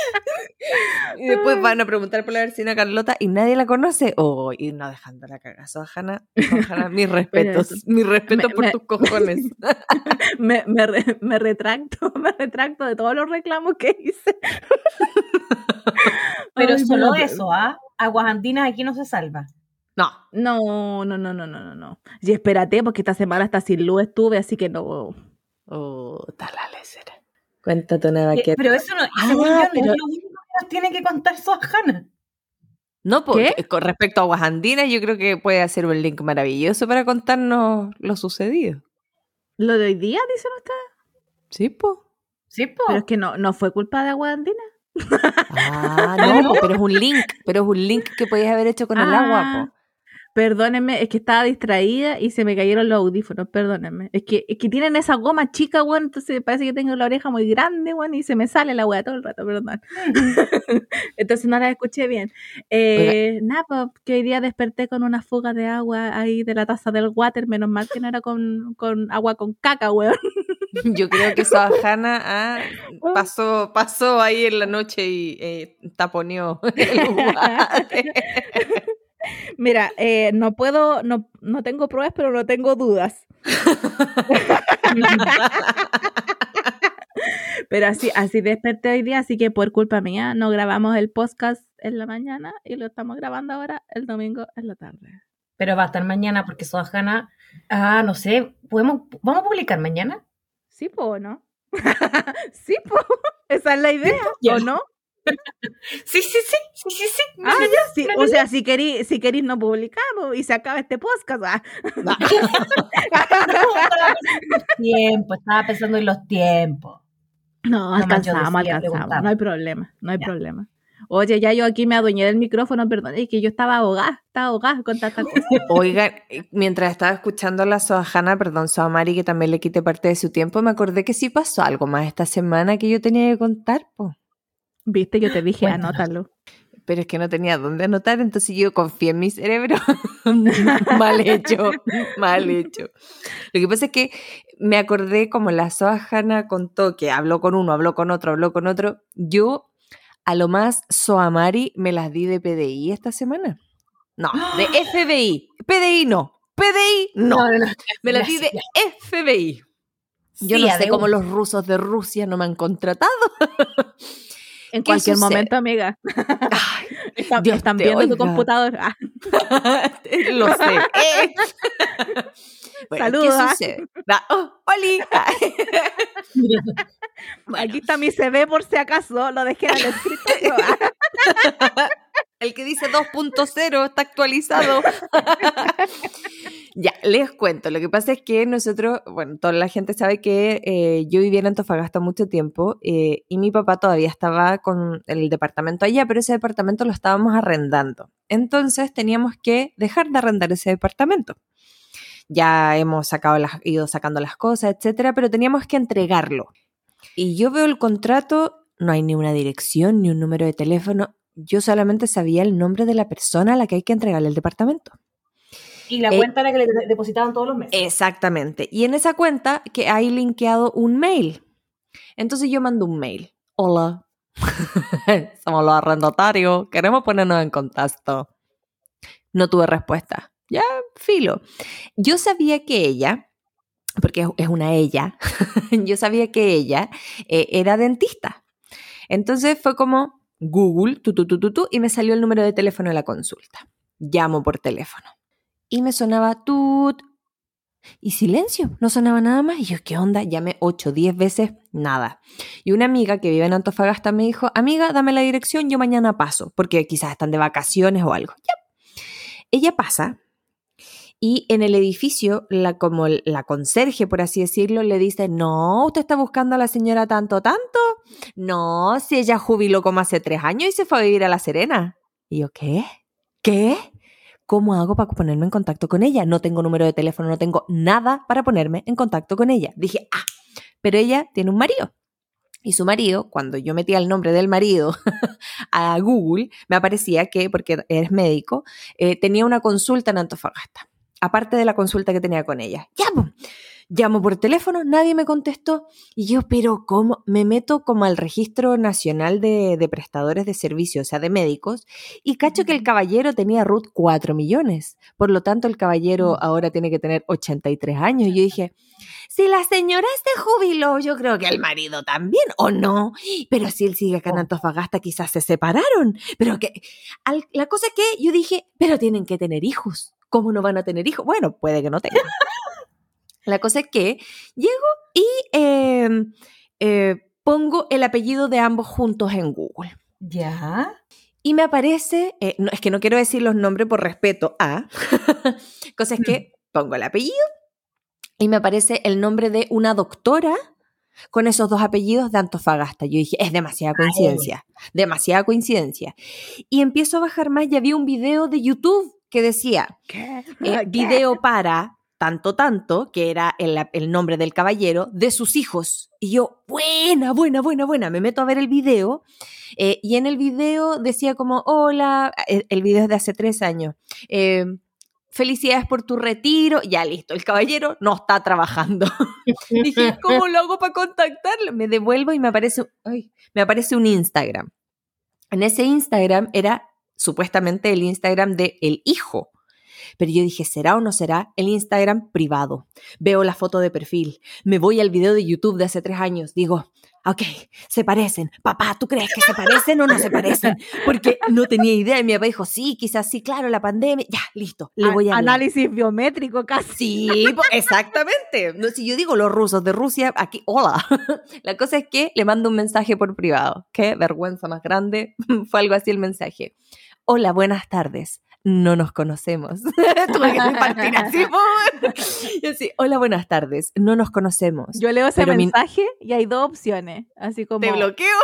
Speaker 1: y después van a preguntar por la vecina Carlota y nadie la conoce. Oh, y no dejando la cagazo a Hanna. Mis respetos. Mis respetos por
Speaker 2: me-
Speaker 1: tus cojones.
Speaker 2: Me, me, re- me retracto, me retracto de todos los reclamos que hice.
Speaker 3: Pero
Speaker 2: Ay,
Speaker 3: solo
Speaker 2: pero-
Speaker 3: eso, ¿ah? Aguas andinas aquí no se salva.
Speaker 1: No.
Speaker 2: No, no, no, no, no, no, no. Y espérate, porque esta semana hasta sin luz estuve, así que no.
Speaker 1: Oh, tal la lecera. Cuéntate una
Speaker 3: Eh,
Speaker 1: vaqueta.
Speaker 3: Pero eso no,
Speaker 1: Ah,
Speaker 3: no
Speaker 1: pero-
Speaker 3: es lo único que nos tiene que contar Sohana.
Speaker 1: No, porque
Speaker 2: ¿Qué?
Speaker 1: con respecto a aguas andinas, yo creo que puede hacer un link maravilloso para contarnos lo sucedido.
Speaker 2: ¿Lo de hoy día, dicen ustedes?
Speaker 1: Sí, po.
Speaker 3: Sí, po.
Speaker 2: Pero es que no, no fue culpa de Agua Andina.
Speaker 1: Ah, no, po, pero es un link, pero es un link que podías haber hecho con el agua, po.
Speaker 2: Perdónenme, es que estaba distraída y se me cayeron los audífonos, perdónenme. Es que, es que tienen esa goma chica, weón, entonces parece que tengo la oreja muy grande, weón, y se me sale la weá todo el rato, perdón. entonces no la escuché bien. Eh, nada, pues, que hoy día desperté con una fuga de agua ahí de la taza del water, menos mal que no era con, con agua con caca, weón.
Speaker 1: Yo creo que eso a Hanna ah, pasó, pasó ahí en la noche y eh, taponeó el guate.
Speaker 2: Mira, eh, no puedo, no, no tengo pruebas, pero no tengo dudas. Pero así, así desperté hoy día, así que por culpa mía no grabamos el podcast en la mañana y lo estamos grabando ahora el domingo en la tarde.
Speaker 3: Pero va a estar mañana porque Sohana. Ah, no sé. ¿podemos, ¿Vamos a publicar mañana?
Speaker 2: ¿Sí, po, o no? sí, po. Esa es la idea. ¿o no?
Speaker 3: Sí, sí, sí. Sí, sí, sí.
Speaker 2: Ah, ya, sí. O sea, si querí, si querís no publicamos y se acaba este podcast. ah.
Speaker 3: tiempo, estaba pensando en los tiempos.
Speaker 2: No, alcanzamos, alcanzamos. No hay problema, no hay
Speaker 3: Ya.
Speaker 2: problema. Oye, ya yo aquí me adueñé del micrófono, perdón, es que yo estaba ahogada, estaba ahogada con tanta cosa.
Speaker 1: Oigan, mientras estaba escuchando a la Soajana, perdón, Soamari, que también le quité parte de su tiempo, me acordé que sí pasó algo más esta semana que yo tenía que contar, po.
Speaker 2: Viste, yo te dije, anótalo.
Speaker 1: pero es que no tenía dónde anotar, entonces yo confié en mi cerebro. mal hecho, mal hecho. Lo que pasa es que me acordé como la Soajana contó que habló con uno, habló con otro, habló con otro. Yo, a lo más, Soamari me las di de PDI esta semana. No, de FBI. PDI no. PDI no. Me las di de FBI. Yo
Speaker 3: Sí,
Speaker 1: no sé cómo los rusos de Rusia no me han contratado.
Speaker 2: En
Speaker 1: ¿Qué
Speaker 2: cualquier
Speaker 1: sucede?
Speaker 2: momento, amiga.
Speaker 1: Ay,
Speaker 2: Está-
Speaker 1: Dios
Speaker 2: están viendo tu
Speaker 1: oiga.
Speaker 2: computador. Ah,
Speaker 1: Lo sé. Eh. Bueno,
Speaker 2: Saludos,
Speaker 1: ¿Qué
Speaker 2: ah.
Speaker 1: sucede? Oh, ¡Oli! Bueno,
Speaker 2: Aquí está mi CV por si acaso, lo dejé en el escritorio.
Speaker 1: El que dice 2.0 está actualizado. ya, les cuento. Lo que pasa es que nosotros, bueno, toda la gente sabe que eh, yo vivía en Antofagasta mucho tiempo eh, y mi papá todavía estaba con el departamento allá, pero ese departamento lo estábamos arrendando. Entonces teníamos que dejar de arrendar ese departamento. Ya hemos sacado las, ido sacando las cosas, etcétera, pero teníamos que entregarlo. Y yo veo el contrato, no hay ni una dirección, ni un número de teléfono. Yo solamente sabía el nombre de la persona a la que hay que entregarle el departamento.
Speaker 3: Y la
Speaker 1: Eh,
Speaker 3: cuenta era que le de- depositaban todos los meses.
Speaker 1: Exactamente. Y en esa cuenta que hay linkeado un mail. Entonces yo mando un mail. Hola. Somos los arrendatarios. Queremos ponernos en contacto. No tuve respuesta. Ya, filo. Yo sabía que ella, porque es- es una ella, yo sabía que ella eh, era dentista. Entonces fue como Google, tu, tu, tu, y me salió el número de teléfono de la consulta. Llamo por teléfono. Y me sonaba tut, y silencio, no sonaba nada más. Y yo, ¿qué onda? Llamé 8, 10 veces, nada. Y una amiga que vive en Antofagasta me dijo, amiga, dame la dirección, yo mañana paso, porque quizás están de vacaciones o algo. Ella pasa y en el edificio, como la conserje, por así decirlo, le dice, no, usted está buscando a la señora tanto, tanto. No, si ella jubiló como hace tres años y se fue a vivir a La Serena. Y yo, ¿qué? ¿Qué? ¿Cómo hago para ponerme en contacto con ella? No tengo número de teléfono, no tengo nada para ponerme en contacto con ella. Dije, ah, pero ella tiene un marido. Y su marido, cuando yo metía el nombre del marido a Google, me aparecía que, porque eres médico, eh, tenía una consulta en Antofagasta, aparte de la consulta que tenía con ella. Llamo, llamo por teléfono, nadie me contestó. Y yo, pero ¿cómo? Me meto como al registro nacional de, de prestadores de servicios, o sea, de médicos, y cacho que el caballero tenía RUT 4 millones. Por lo tanto, el caballero ahora tiene que tener 83 años. Y yo dije, si la señora se jubiló, yo creo que el marido también, ¿o no? Pero si él sigue acá en
Speaker 2: Oh.
Speaker 1: Antofagasta, quizás se separaron. Pero que, al- la cosa es que yo dije, pero tienen que tener hijos. ¿Cómo no van a tener hijos? Bueno, puede que no tengan. La cosa es que llego y eh, eh, pongo el apellido de ambos juntos en Google.
Speaker 3: Ya.
Speaker 1: Y me aparece, eh, no, es que no quiero decir los nombres por respeto a, cosa es que pongo el apellido y me aparece el nombre de una doctora con esos dos apellidos de Antofagasta. Yo dije, es demasiada coincidencia, demasiada coincidencia. Y empiezo a bajar más y había un video de YouTube que decía,
Speaker 2: ¿Qué?
Speaker 1: eh, video para tanto, tanto, que era el, el nombre del caballero, de sus hijos. Y yo, buena, buena, buena, buena, me meto a ver el video. eh, y en el video decía como, hola, el, el video es de hace tres años. eh, Felicidades por tu retiro. Ya listo, el caballero no está trabajando. Dije, ¿cómo lo hago para contactarlo? Me devuelvo y me aparece, ay, me aparece un Instagram. En ese Instagram era supuestamente el Instagram de el hijo. Pero yo dije, ¿será o no será el Instagram privado? Veo la foto de perfil, me voy al video de YouTube de hace tres años, digo, ok, se parecen. Papá, ¿tú crees que se parecen o no se parecen? Porque no tenía idea. Y mi papá dijo, sí, quizás sí, claro, la pandemia. Ya, listo, le voy a hablar.
Speaker 2: Análisis biométrico casi.
Speaker 1: Sí, exactamente. No, si yo digo los rusos de Rusia, aquí, hola. La cosa es que le mando un mensaje por privado. Qué vergüenza más grande. Fue algo así el mensaje. Hola, buenas tardes. No nos conocemos. Tuve que partir así. Y así, hola, buenas tardes. No nos conocemos.
Speaker 2: Yo leo ese
Speaker 1: Pero mi-
Speaker 2: mensaje y hay dos opciones. Así como
Speaker 1: Te bloqueo.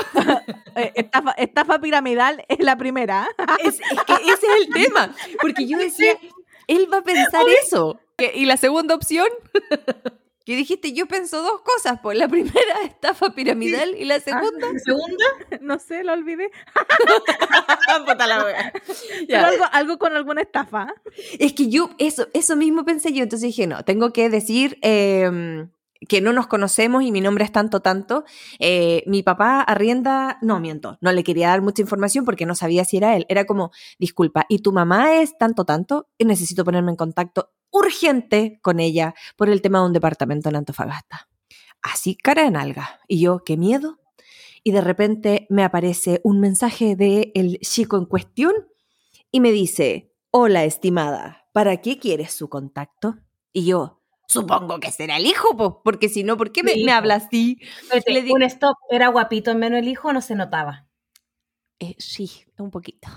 Speaker 2: eh, estafa, estafa piramidal es la primera.
Speaker 1: Es, es que ese es el tema. Porque yo decía, él va a pensar eso. Y la segunda opción, que dijiste, yo pienso dos cosas. Pues la primera, estafa piramidal. Y la segunda,
Speaker 3: Segunda.
Speaker 2: no sé, lo olvidé.
Speaker 1: La Ya.
Speaker 2: algo, algo con alguna estafa.
Speaker 1: Es que yo, eso, eso mismo pensé yo. Entonces dije, no, tengo que decir em, que no nos conocemos y mi nombre es tanto, tanto. Eh, mi papá arrienda, no miento, no le quería dar mucha información porque no sabía si era él. Era como, disculpa, ¿y tu mamá es tanto, tanto? Necesito ponerme en contacto urgente con ella por el tema de un departamento en Antofagasta. Así, cara de nalga. Y yo, qué miedo. Y de repente me aparece un mensaje de el chico en cuestión y me dice, hola estimada, ¿para qué quieres su contacto? Y yo, supongo que será el hijo, po, porque si no, ¿por qué me, habla así? Le
Speaker 3: Un stop. ¿Era guapito en menos el hijo o no se notaba?
Speaker 1: Eh, sí, un poquito.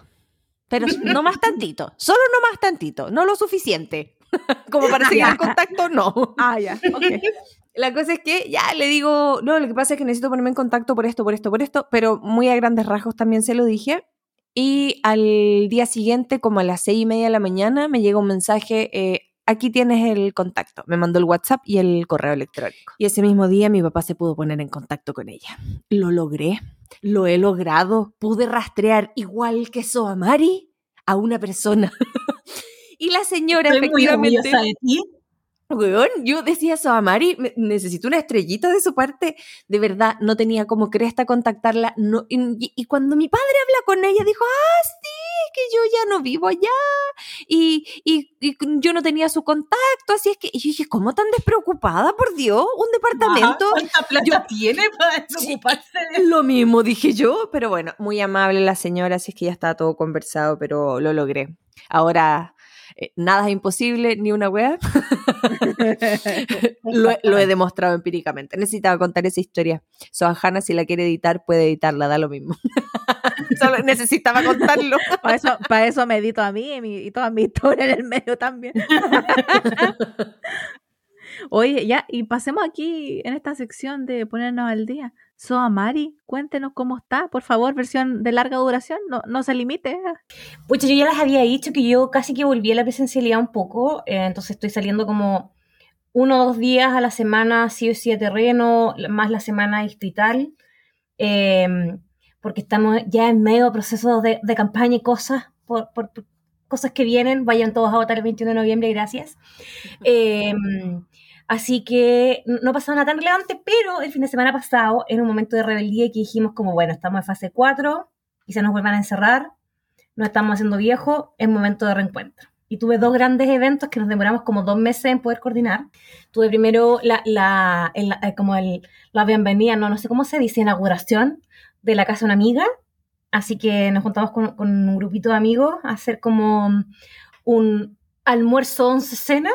Speaker 1: Pero no más tantito, solo no más tantito, no lo suficiente. Como para seguir en contacto, no.
Speaker 2: Ah, ya. ok.
Speaker 1: La cosa es que ya le digo, no, lo que pasa es que necesito ponerme en contacto por esto, por esto, por esto, pero muy a grandes rasgos también se lo dije. Y al día siguiente, como a las seis y media de la mañana, me llega un mensaje, eh, aquí tienes el contacto. Me mandó el WhatsApp y el correo electrónico. Y ese mismo día mi papá se pudo poner en contacto con ella. Lo logré, lo he logrado. Pude rastrear igual que Soamari a una persona. y la señora
Speaker 3: Estoy
Speaker 1: efectivamente...
Speaker 3: orgullosa de ti.
Speaker 1: Weón, yo decía eso a Mari, necesito una estrellita de su parte. De verdad, no tenía como cresta contactarla. No, y, y cuando mi padre habla con ella, dijo, ah, sí, es que yo ya no vivo allá. Y, y- y yo no tenía su contacto, así es que... Y yo dije, ¿cómo tan despreocupada, por Dios? Un departamento.
Speaker 3: Ah, ¿Cuánta plata
Speaker 1: Yo-
Speaker 3: tiene para desocuparse de
Speaker 1: Lo mismo dije yo, pero bueno, muy amable la señora, así es que ya estaba todo conversado, pero lo logré. Ahora, eh, nada es imposible, ni una wea. lo, he- lo he demostrado empíricamente. Necesitaba contar esa historia. Sohana, si la quiere editar, puede editarla, da lo mismo. Solo necesitaba contarlo.
Speaker 2: Para eso, para eso me edito a mí y, mi- y toda mi historia en el medio también. Oye, ya, y pasemos aquí en esta sección de ponernos al día. Soa Mari, cuéntenos cómo está, por favor, versión de larga duración, no, no se limite.
Speaker 3: Pucha, yo ya les había dicho que yo casi que volví a la presencialidad un poco, eh, entonces estoy saliendo como uno o dos días a la semana, sí o sí a terreno, más la semana distrital, eh, porque estamos ya en medio de procesos de, de campaña y cosas, por, por, por cosas que vienen, vayan todos a votar el 21 de noviembre, gracias. Eh, así que no pasaba nada tan relevante, pero el fin de semana pasado, en un momento de rebeldía que dijimos como, bueno, estamos en fase 4, quizás nos vuelvan a encerrar, no estamos haciendo viejo, es momento de reencuentro. Y tuve dos grandes eventos que nos demoramos como dos meses en poder coordinar. Tuve primero la, la, el, como el, la bienvenida, no, no sé cómo se dice, inauguración de la casa de una amiga, Así que nos juntamos con, con, un grupito de amigos a hacer como un almuerzo once cena.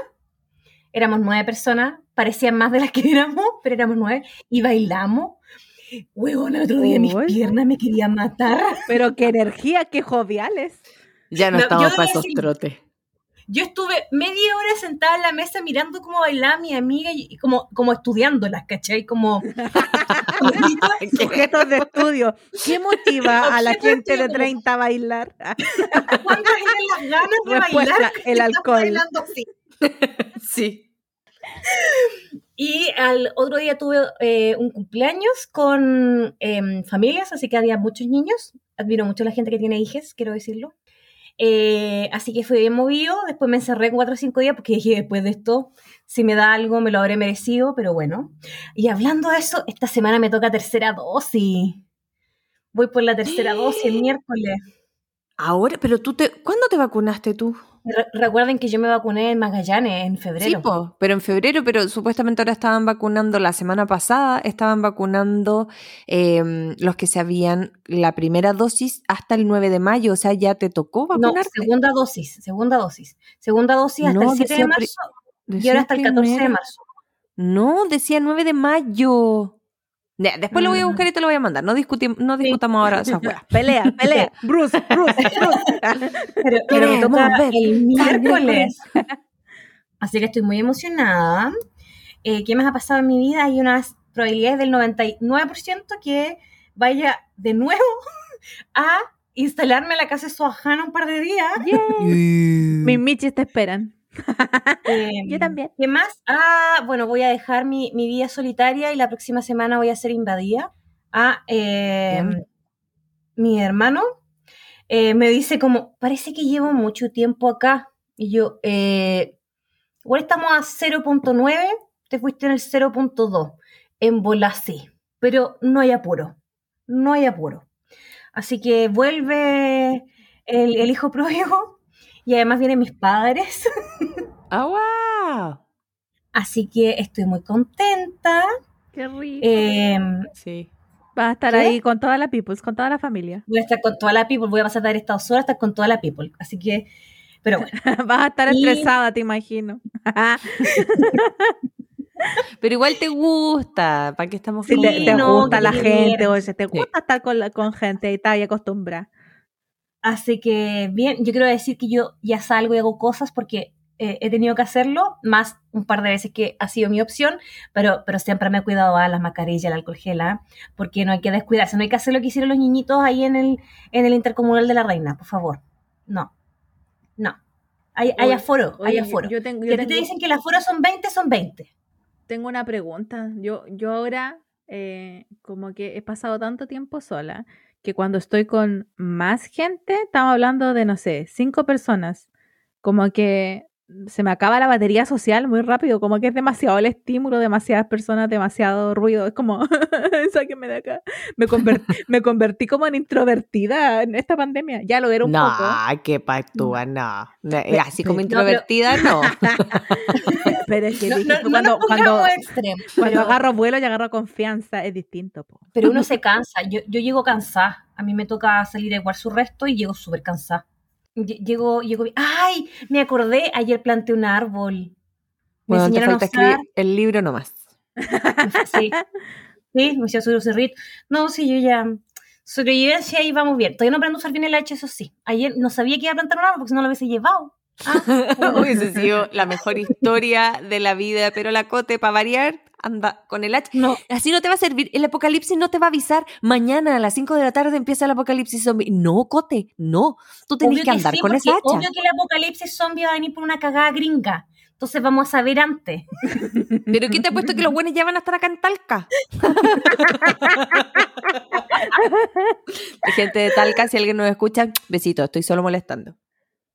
Speaker 3: Éramos nueve personas, parecían más de las que éramos, pero éramos nueve, y bailamos. Huevón, el otro día mis piernas me querían matar.
Speaker 2: Pero qué energía, qué joviales.
Speaker 1: Ya no, no estamos para esos trotes.
Speaker 3: Yo estuve media hora sentada en la mesa mirando cómo bailaba mi amiga y como, como estudiándolas, ¿cachai? Como
Speaker 2: objetos de estudio. ¿Qué motiva a la gente de 30 a bailar?
Speaker 3: ¿Cuántas tienen las ganas de
Speaker 2: Respuesta,
Speaker 3: bailar?
Speaker 2: el alcohol.
Speaker 3: Así?
Speaker 1: Sí.
Speaker 3: Y al otro día tuve eh, un cumpleaños con eh, familias, así que había muchos niños. Admiro mucho a la gente que tiene hijos, quiero decirlo. Eh, así que fue bien movido. Después me encerré cuatro o cinco días porque dije, después de esto, si me da algo, me lo habré merecido, pero bueno. Y hablando de eso, esta semana me toca tercera dosis. Voy por la tercera dosis el miércoles.
Speaker 1: Ahora, pero tú te. ¿Cuándo te vacunaste tú?
Speaker 3: Re recuerden que yo me vacuné en Magallanes en febrero.
Speaker 1: Sí, po, pero en febrero, pero supuestamente ahora estaban vacunando, la semana pasada estaban vacunando eh, los que se habían la primera dosis hasta el 9 de mayo, o sea, ya te tocó vacunarte.
Speaker 3: No, segunda dosis, segunda dosis. Segunda dosis hasta no, el 7 de marzo y ahora hasta el 14 primero. de marzo.
Speaker 1: No, decía 9 de mayo. Después lo voy a buscar y te lo voy a mandar. No, discutimos, no discutamos sí. ahora esa weá.
Speaker 2: Pelea, pelea. Bruce, Bruce, Bruce.
Speaker 3: pero, pero me toca el miércoles. Así que estoy muy emocionada. Eh, ¿Qué más ha pasado en mi vida? Hay unas probabilidades del 99% que vaya de nuevo a instalarme en la casa de Soajana un par de días.
Speaker 2: Mis michis te esperan.
Speaker 3: Eh,
Speaker 2: Yo también.
Speaker 3: ¿Qué más? Ah, bueno, voy a dejar mi, mi, vida solitaria y la próxima semana voy a ser invadida. Ah, eh, mi hermano eh, me dice como, parece que llevo mucho tiempo acá. Y yo, eh, igual estamos a 0.9, te fuiste en el 0.2, en Bolasí, pero no hay apuro, no hay apuro. Así que vuelve el, el hijo pródigo y además vienen mis padres.
Speaker 1: ¡Ah, oh, wow!
Speaker 3: Así que estoy muy contenta.
Speaker 2: ¡Qué rico!
Speaker 3: Eh,
Speaker 1: sí.
Speaker 2: Vas a estar
Speaker 3: ¿Qué?
Speaker 2: ahí con toda la people, con toda la familia.
Speaker 3: Voy a estar con toda la people, voy a pasar de estado sola a estar con toda la people. Así que, pero bueno.
Speaker 2: Vas a estar
Speaker 3: Y-
Speaker 2: estresada, te imagino.
Speaker 1: Pero igual te gusta. ¿Para qué estamos
Speaker 2: te,
Speaker 3: Sí,
Speaker 2: te
Speaker 3: no,
Speaker 2: gusta la
Speaker 3: te
Speaker 2: gente, oye, te gusta estar con, la- con gente y estás ahí acostumbrada.
Speaker 3: Así que, bien, yo quiero decir que yo ya salgo y hago cosas porque eh, he tenido que hacerlo, más un par de veces que ha sido mi opción, pero, pero siempre me he cuidado a las mascarillas, el alcohol gel, ¿ah? porque no hay que descuidarse, no hay que hacer lo que hicieron los niñitos ahí en el, en el intercomunal de la reina, por favor. No, no. Hay, hay
Speaker 2: Oye,
Speaker 3: aforo, hay aforo.
Speaker 2: Yo tengo,
Speaker 3: Si
Speaker 2: yo
Speaker 3: a ti te
Speaker 2: tengo-
Speaker 3: dicen que el aforo son 20, son 20.
Speaker 2: tengo una pregunta. Yo, yo ahora, eh, como que he pasado tanto tiempo sola, que cuando estoy con más gente, estamos hablando de, no sé, cinco personas, como que se me acaba la batería social muy rápido, como que es demasiado el estímulo, demasiadas personas, demasiado ruido, es como, sáquenme de acá. Me convertí, me convertí como en introvertida en esta pandemia, ya lo era un
Speaker 1: no,
Speaker 2: poco.
Speaker 1: qué pactúa, no. No, Así como introvertida, no.
Speaker 2: Pero es que
Speaker 3: No,
Speaker 2: dije,
Speaker 3: no, no
Speaker 2: cuando, cuando,
Speaker 3: extremos,
Speaker 2: cuando
Speaker 3: pero-
Speaker 2: agarro vuelo y agarro confianza, es distinto. po.
Speaker 3: Pero uno se cansa. Yo, yo llego cansada. A mí me toca salir a igual su resto y llego súper cansada. Lle- Llego, llego. ¡Ay! Me acordé, ayer planté un árbol. Me
Speaker 1: Bueno, te
Speaker 3: enseñaron a
Speaker 1: falta
Speaker 3: usar.
Speaker 1: escribir el libro nomás.
Speaker 3: Sí. Sí, me hicieron subir. No, sí, yo ya. Sobrevivencia y vamos bien. Todavía no aprendo a usar bien el H, eso sí. Ayer no sabía que iba a plantar un árbol porque si no lo hubiese llevado.
Speaker 1: Hubiese sido la mejor historia de la vida, pero la Cote, para variar, anda con el hacha.
Speaker 3: No,
Speaker 1: Así no te va a servir. El apocalipsis no te va a avisar. Mañana a las 5 de la tarde empieza el apocalipsis zombie. No, Cote, no. Tú tenés que andar
Speaker 3: sí,
Speaker 1: con esa hacha.
Speaker 3: Obvio que el apocalipsis zombie va a venir por una cagada gringa. Entonces vamos a saber antes.
Speaker 1: Pero ¿qué te ha puesto que los buenos ya van a estar acá en Talca? Gente de Talca, si alguien nos escucha, besito, estoy solo molestando.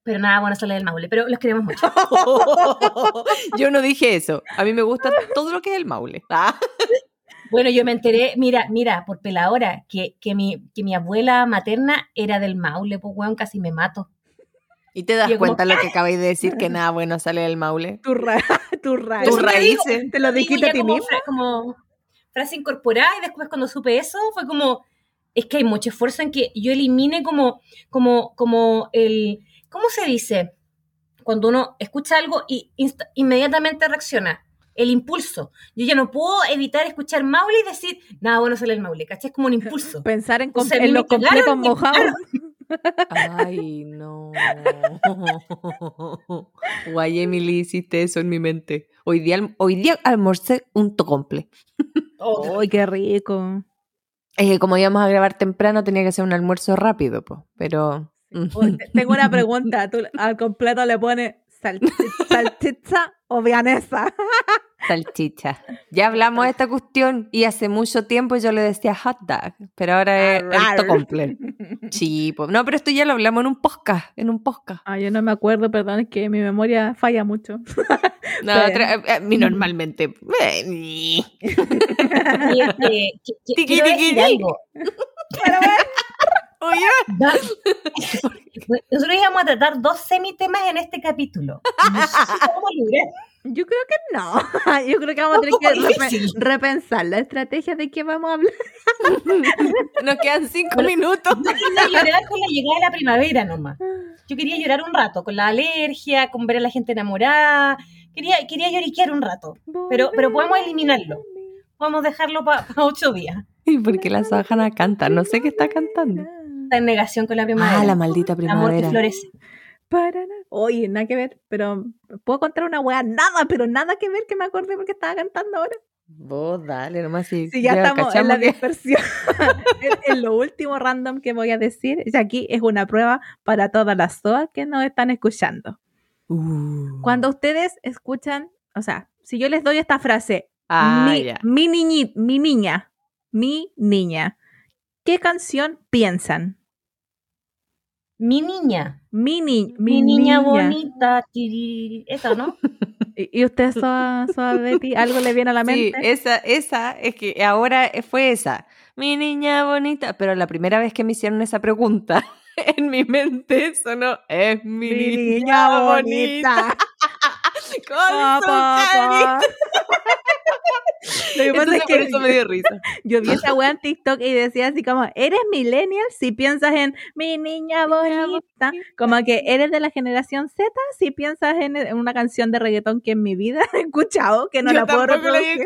Speaker 3: Pero nada, bueno, sale del Maule. Pero los queremos mucho.
Speaker 1: Yo no dije eso. A mí me gusta todo lo que es el Maule. Ah.
Speaker 3: Bueno, yo me enteré, mira, mira, por peladora, que, que, mi, que mi abuela materna era del Maule, pues weón, casi me mato.
Speaker 1: Y te das
Speaker 3: Yo como-
Speaker 1: cuenta lo que acabáis de decir, que nada bueno sale del Maule.
Speaker 2: Tu, ra tu ra
Speaker 1: Tus
Speaker 3: Eso te digo,
Speaker 1: raíces.
Speaker 2: Te lo dijiste a ti
Speaker 3: como,
Speaker 2: mismo.
Speaker 3: fra- como frase incorporada y después cuando supe eso fue como, es que hay mucho esfuerzo en que yo elimine como, como, como el, ¿cómo se dice? Cuando uno escucha algo y inmediatamente reacciona. El impulso. Yo ya no puedo evitar escuchar Maule y decir, nada, bueno, sale el Maule, ¿cachai? Es como un impulso.
Speaker 2: Pensar en,
Speaker 3: O sea,
Speaker 2: com- en los completos
Speaker 3: cagaron, me
Speaker 2: mojados.
Speaker 1: Ay, no. Guay, Emily, hiciste eso en mi mente. Hoy día, hoy día almorcé un tocomple.
Speaker 3: Oh,
Speaker 2: ¡Ay, qué rico!
Speaker 1: Es que como íbamos a grabar temprano, tenía que ser un almuerzo rápido, po. pero...
Speaker 2: Tengo una pregunta. ¿Tú al completo le pones salchi- salchicha o vianesa?
Speaker 1: Salchicha. Ya hablamos de esta cuestión y hace mucho tiempo yo le decía hot dog, pero ahora es el tocomple. Sí, no, pero esto ya lo hablamos en un podcast, en un podcast.
Speaker 2: Ah, yo no me acuerdo, perdón, es que mi memoria falla mucho.
Speaker 1: No,
Speaker 2: Pero-
Speaker 1: tra- eh, a mí normalmente... eh, ni.
Speaker 3: y, este, que-
Speaker 1: Oye,
Speaker 3: Da- Nosotros íbamos a tratar dos semitemas en este capítulo. No sé si vamos a lograr.
Speaker 2: Yo creo que no. Yo creo que vamos a tener que repensar la estrategia de qué vamos a hablar.
Speaker 1: nos quedan cinco minutos.
Speaker 3: Yo quería llorar con la llegada de la primavera nomás. Yo quería llorar un rato, con la alergia, con ver a la gente enamorada. Quería, quería lloriquear un rato. Pero- pero podemos eliminarlo. Podemos dejarlo para ocho días.
Speaker 1: ¿Y por qué la Sahana canta? No sé qué está cantando.
Speaker 3: Está en negación con la primavera.
Speaker 1: Ah, la maldita
Speaker 3: El amor que
Speaker 1: primavera.
Speaker 3: florece.
Speaker 2: Para nada. Oye, nada que ver, pero puedo contar una wea, nada, pero nada que ver que me acordé porque estaba cantando ahora.
Speaker 1: Vos dale, nomás si
Speaker 2: Sí, ya estamos en la dispersión. en, en lo último random que voy a decir, y aquí es una prueba para todas las SOA que nos están escuchando.
Speaker 1: Uh.
Speaker 2: Cuando ustedes escuchan, o sea, si yo les doy esta frase,
Speaker 1: Ah,
Speaker 2: mi,
Speaker 1: ya.
Speaker 2: mi niñi- mi niña, mi niña, ¿qué canción piensan?
Speaker 3: Mi niña.
Speaker 2: Mi, ni-
Speaker 3: Mi, niña, bonita. Eso, ¿no?
Speaker 2: ¿Y y usted, Soa, Soa Betty, algo le viene a la
Speaker 1: Sí,
Speaker 2: mente?
Speaker 1: esa, esa, es que ahora fue esa. Mi niña bonita, pero la primera vez que me hicieron esa pregunta, en mi mente sonó, es mi,
Speaker 2: Mi
Speaker 1: niña, bonita. Con
Speaker 2: Pa. Lo que pasa
Speaker 1: Entonces,
Speaker 2: es
Speaker 1: por
Speaker 2: que
Speaker 1: eso me dio risa.
Speaker 2: yo vi esa wea en TikTok y decía así como, eres millennial si piensas en mi niña bonita. Como que eres de la generación Z si piensas en, en una canción de reggaetón que en mi vida he escuchado, que no
Speaker 1: Yo
Speaker 2: la puedo
Speaker 1: la
Speaker 2: reproducir.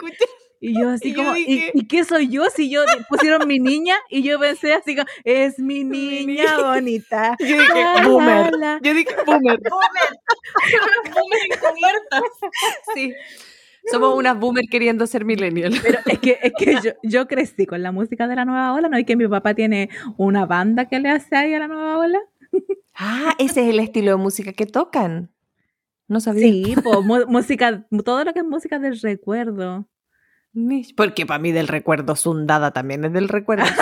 Speaker 2: Y yo así
Speaker 1: Y yo
Speaker 2: como, ¿y-
Speaker 1: dije-
Speaker 2: ¿y, qué soy yo si yo pusieron mi niña? Y yo pensé así como, es mi
Speaker 1: Mi
Speaker 2: niña bonita.
Speaker 1: Yo dije,
Speaker 2: La,
Speaker 1: boomer.
Speaker 2: la, la.
Speaker 1: Yo dije, boomer.
Speaker 3: Boomer encubiertas.
Speaker 1: Sí. Somos unas boomer queriendo ser millennial.
Speaker 2: Pero es que, es que yo, yo crecí con la música de la nueva ola, ¿no? Y que mi papá tiene una banda que le hace ahí a la nueva ola.
Speaker 1: Ah, ese es el estilo de música que tocan. No sabía.
Speaker 2: Sí, po, música, todo lo que es música del recuerdo.
Speaker 1: Porque para mí del recuerdo Sundada también es del recuerdo.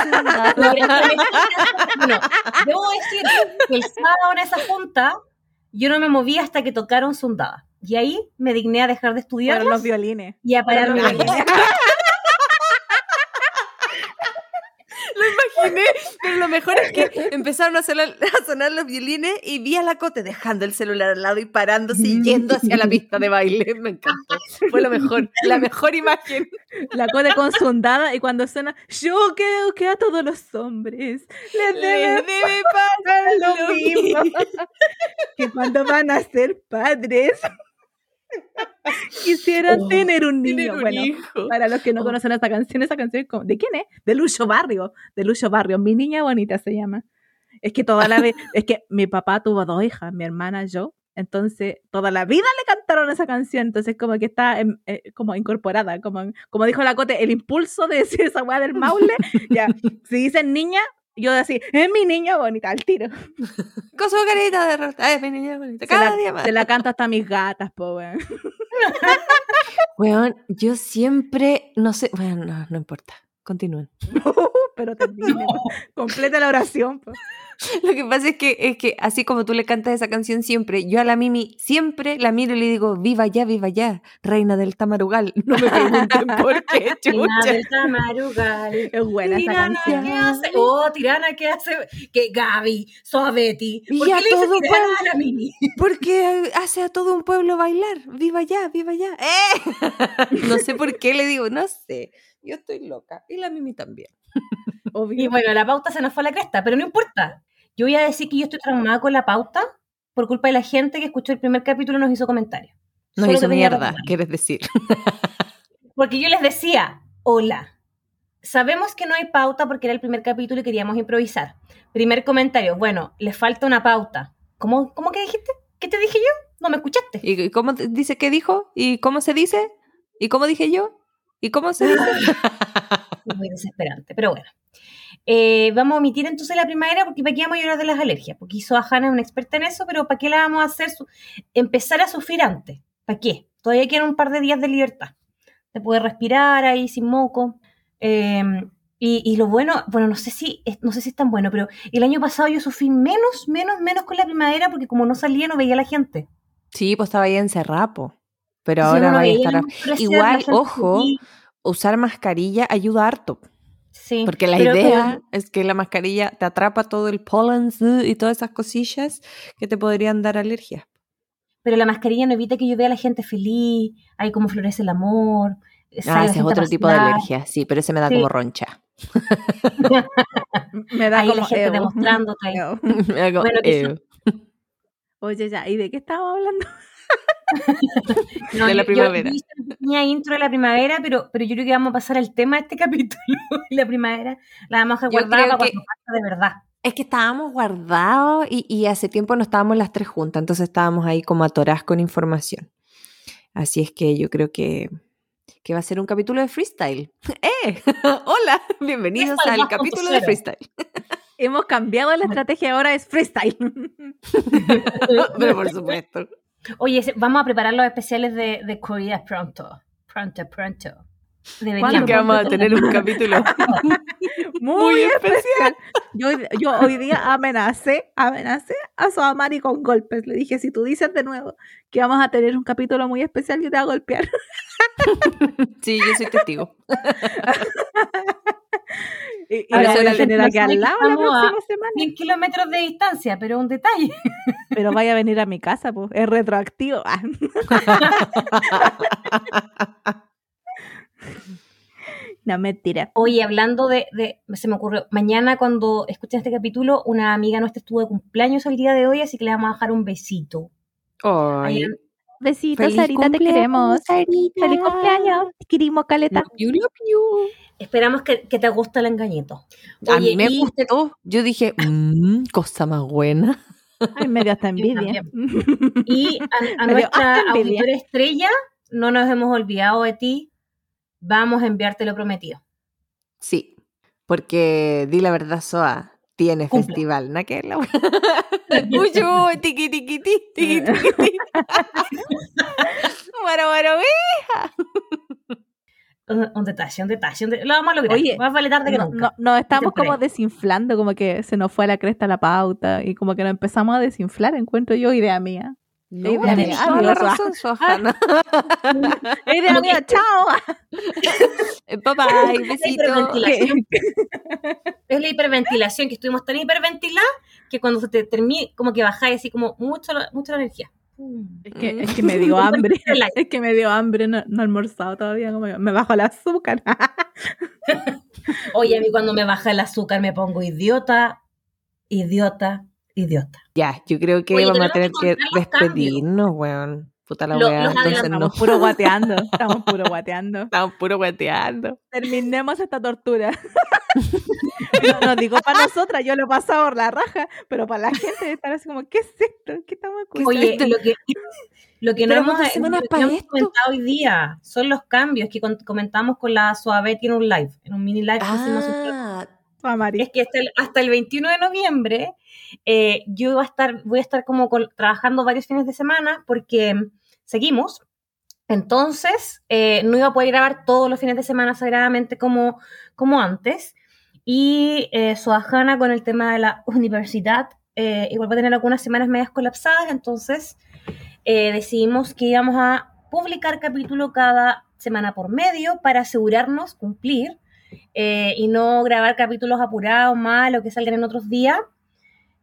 Speaker 3: Bueno, debo decir que el sábado en esa junta yo no me moví hasta que tocaron Sundada. Y ahí me digné a dejar de estudiar
Speaker 2: los violines.
Speaker 3: y a parar los violines.
Speaker 1: Lo imaginé, pero lo mejor es que empezaron a sonar, a sonar los violines y vi a la Cote dejando el celular al lado y parándose y yendo hacia la pista de baile. Me encantó. Fue lo mejor, la mejor imagen.
Speaker 2: La cote con sondada y cuando suena, yo creo que a todos los hombres les debe
Speaker 1: debe
Speaker 2: pasar lo mismo. que cuando van a ser padres quisieran
Speaker 1: Oh,
Speaker 2: tener un niño.
Speaker 1: Tener un
Speaker 2: bueno,
Speaker 1: hijo.
Speaker 2: para los que no
Speaker 1: Oh.
Speaker 2: conocen esta canción, esa canción es como, ¿de quién es? De Lucho Barrio, de Lucho Barrio, mi niña bonita se llama. Es que toda la vez, es que mi papá tuvo dos hijas, mi hermana, yo, Entonces, toda la vida le cantaron esa canción, entonces como que está eh, como incorporada, como, como dijo la Cote, el impulso de decir esa weá del Maule, ya, si dicen niña, yo así, es mi niña bonita, al tiro.
Speaker 1: Con su carita de rata. Es mi niña bonita.
Speaker 2: Se
Speaker 1: Cada
Speaker 2: la,
Speaker 1: día más.
Speaker 2: se la canto hasta a mis gatas, po, weón.
Speaker 1: Weón, yo siempre, no sé, bueno, no, no importa. Continúen.
Speaker 2: Pero termine, completa la oración.
Speaker 1: Lo que pasa es que, es que así como tú le cantas esa canción siempre, yo a la Mimi siempre la miro y le digo, viva ya, viva ya, reina del tamarugal. No me pregunten por qué, chucha.
Speaker 3: del Tamarugal.
Speaker 2: Es buena
Speaker 3: Tirana,
Speaker 2: canción.
Speaker 3: ¿qué hace? Oh, Tirana, ¿qué hace? Que Gaby, Soabetti. ¿Por
Speaker 1: Y a
Speaker 3: qué dice
Speaker 1: todo
Speaker 3: Tirana
Speaker 1: pueblo.
Speaker 3: a la Mimi?
Speaker 1: Porque hace a todo un pueblo bailar. Viva ya, viva ya. ¡Eh! No sé por qué le digo, no sé. Yo estoy loca. Y la Mimi también.
Speaker 2: Obvio.
Speaker 3: Y bueno, la pauta se nos fue a la cresta, pero no importa. Yo voy a decir que yo estoy traumada con la pauta por culpa de la gente que escuchó el primer capítulo y nos hizo comentarios.
Speaker 1: Nos
Speaker 3: Solo
Speaker 1: hizo mierda, quieres decir.
Speaker 3: Porque yo les decía, hola, sabemos que no hay pauta porque era el primer capítulo y queríamos improvisar. Primer comentario, bueno, le falta una pauta. ¿Cómo, cómo que dijiste? ¿Qué te dije yo? No me escuchaste.
Speaker 1: ¿Y cómo te- dice que dijo? ¿Y cómo se dice? ¿Y cómo dije yo? ¿Y cómo se dice?
Speaker 3: Muy desesperante, pero bueno. Eh, vamos a omitir entonces la primavera porque para qué vamos a llorar de las alergias, porque hizo a Hannah una experta en eso, pero ¿para qué la vamos a hacer? su- empezar a sufrir antes. ¿Para qué? Todavía quedan un par de días de libertad. De poder respirar ahí sin moco. Eh, y, y lo bueno, bueno, no sé si no sé si es tan bueno, pero el año pasado yo sufrí menos, menos, menos con la primavera porque como no salía no veía a la gente.
Speaker 1: Sí, pues estaba ahí encerrado. Pero ahora
Speaker 3: uno
Speaker 1: va a estar... Igual, ojo. Usar mascarilla ayuda harto.
Speaker 3: Sí,
Speaker 1: Porque la idea es que la mascarilla te atrapa todo el polen y todas esas cosillas que te podrían dar alergia.
Speaker 3: pero la mascarilla no evita que yo vea a la gente feliz, ahí como florece el amor. sale
Speaker 1: Ah, ese es otro tipo de alergia, sí, pero ese me da
Speaker 3: Sí.
Speaker 1: como roncha.
Speaker 2: Me da
Speaker 3: Ahí
Speaker 2: como
Speaker 3: la gente demostrándote.
Speaker 2: Ew.
Speaker 1: Me da como,
Speaker 3: Bueno.
Speaker 2: Oye, ya, ¿y de qué estábamos hablando?
Speaker 3: No,
Speaker 1: De la
Speaker 3: yo- yo
Speaker 1: primavera.
Speaker 3: una pequeña intro de la primavera, pero, pero yo creo que vamos a pasar al tema de este capítulo. la primavera la vamos a
Speaker 1: Yo
Speaker 3: guardar para
Speaker 1: que-
Speaker 3: cuando pasa de verdad.
Speaker 1: Es que estábamos guardados y, y hace tiempo no estábamos las tres juntas, entonces estábamos ahí como atoradas con información. Así es que yo creo que, que va a ser un capítulo de freestyle. ¡Eh! Hola, bienvenidos al
Speaker 3: 2.0.
Speaker 1: capítulo de freestyle.
Speaker 2: Hemos cambiado la estrategia, ahora es freestyle.
Speaker 1: Pero por supuesto.
Speaker 3: Oye, vamos a preparar los especiales de, de Corea pronto. Pronto, pronto. Deberíamos.
Speaker 2: ¿Cuándo?
Speaker 1: que vamos a tener un capítulo
Speaker 2: Muy, especial. Yo, hoy- yo hoy día amenacé, amenacé a Soamari con golpes. Le dije, si tú dices de nuevo que vamos a tener un capítulo muy especial, yo te voy a golpear.
Speaker 1: Sí, yo soy testigo.
Speaker 2: Y, y
Speaker 3: Ahora,
Speaker 2: la voy
Speaker 3: la
Speaker 2: a tener
Speaker 3: gente
Speaker 2: aquí al
Speaker 3: que
Speaker 2: lado la próxima semana.
Speaker 3: 100 kilómetros de distancia, pero un detalle.
Speaker 2: Pero vaya a venir a mi casa, pues. Es retroactivo. No, mentira.
Speaker 3: Oye, hablando de, de- se me ocurrió, mañana cuando escuchen este capítulo, una amiga nuestra estuvo de cumpleaños el día de hoy, así que le vamos a dejar un besito.
Speaker 1: Ay,
Speaker 3: Ahí-
Speaker 2: Besitos,
Speaker 1: feliz
Speaker 2: Sarita, te
Speaker 1: cumpleaños,
Speaker 2: queremos.
Speaker 1: Sarita.
Speaker 2: Feliz cumpleaños. Te queremos, Caleta.
Speaker 1: Love you, love you.
Speaker 3: Esperamos que, que te guste el engañito.
Speaker 1: A mí me
Speaker 3: y
Speaker 1: gustó. Yo dije, "Mm, cosa más buena.
Speaker 2: Ay, me dio hasta envidia.
Speaker 3: Y a, a nuestra auditora estrella, no nos hemos olvidado de ti. Vamos a enviarte lo prometido.
Speaker 1: Sí, porque di la verdad, Soa tiene
Speaker 3: Cumple.
Speaker 1: festival, ¿no? que la Uy, uy, tiqui, tiqui, ti, tiqui, tiqui, ti. Bueno, bueno, uy.
Speaker 3: Un, un detalle, un detalle. un de- Lo vamos a lograr.
Speaker 2: Oye,
Speaker 3: Más vale tarde que
Speaker 2: No,
Speaker 3: nunca.
Speaker 2: no, nos estamos como desinflando, como que se nos fue a la cresta la pauta y como que nos empezamos a desinflar, encuentro yo, idea mía.
Speaker 1: No,
Speaker 3: mía.
Speaker 1: toda la
Speaker 2: Soa.
Speaker 1: razón.
Speaker 2: Idea
Speaker 3: Como
Speaker 2: mía,
Speaker 3: que-
Speaker 2: chao.
Speaker 1: Eh, Bye bye,
Speaker 3: Es la
Speaker 1: besito.
Speaker 3: hiperventilación. Es la hiperventilación, que estuvimos tan hiperventiladas que cuando se te termine, como que bajáis así como mucho, la- mucho la energía.
Speaker 2: Es que, es que me dio hambre. Es que me dio hambre, no, no he almorzado todavía, como que me bajo el azúcar.
Speaker 3: Oye, a mí cuando me baja el azúcar me pongo idiota, idiota, idiota.
Speaker 1: Ya, yo creo que
Speaker 3: Oye,
Speaker 1: vamos a tener
Speaker 3: que
Speaker 1: despedirnos, weón. Puta la
Speaker 3: Lo-
Speaker 1: weá, entonces no.
Speaker 2: Estamos puro guateando. Estamos puro guateando.
Speaker 1: Estamos puro guateando.
Speaker 2: Terminemos esta tortura. No, no digo para nosotras, yo lo he pasado por la raja, pero para la gente de estar así como, ¿qué es esto? ¿Qué estamos escuchando?
Speaker 3: Oye, lo que, lo que no hemos, lo que hemos comentado hoy día son los cambios que comentamos con la Suave en un live, en un mini live que hicimos nosotros.
Speaker 1: Ah,
Speaker 3: es que hasta el, hasta el 21 de noviembre eh, yo voy a estar, voy a estar como col- trabajando varios fines de semana porque mm, seguimos. Entonces, eh, no iba a poder grabar todos los fines de semana sagradamente como, como antes. Y eh, Soajana con el tema de la universidad, eh, igual va a tener algunas semanas medias colapsadas, entonces eh, decidimos que íbamos a publicar capítulo cada semana por medio para asegurarnos cumplir eh, y no grabar capítulos apurados, malos, que salgan en otros días,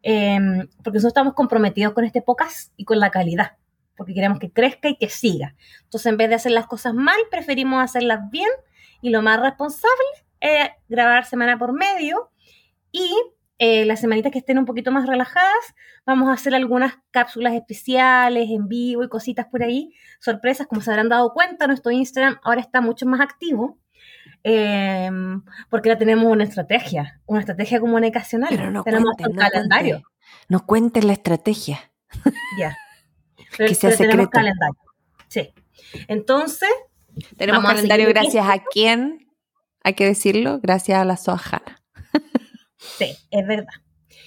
Speaker 3: eh, porque nosotros estamos comprometidos con este podcast y con la calidad, porque queremos que crezca y que siga. Entonces, en vez de hacer las cosas mal, preferimos hacerlas bien y lo más responsable es grabar semana por medio y eh, las semanitas que estén un poquito más relajadas, vamos a hacer algunas cápsulas especiales en vivo y cositas por ahí, sorpresas, como se habrán dado cuenta, nuestro Instagram ahora está mucho más activo. Eh, porque ahora tenemos una estrategia, una estrategia comunicacional.
Speaker 1: pero no
Speaker 3: tenemos
Speaker 1: cuenten,
Speaker 3: un
Speaker 1: no
Speaker 3: calendario.
Speaker 1: cuenten. No cuenten la estrategia.
Speaker 3: Ya. Pero,
Speaker 1: Que sea
Speaker 3: pero tenemos calendario. Sí. Entonces,
Speaker 1: Tenemos
Speaker 3: a
Speaker 1: calendario
Speaker 3: seguir
Speaker 1: gracias a quién, hay que decirlo, gracias a la Soajana.
Speaker 3: sí, es verdad.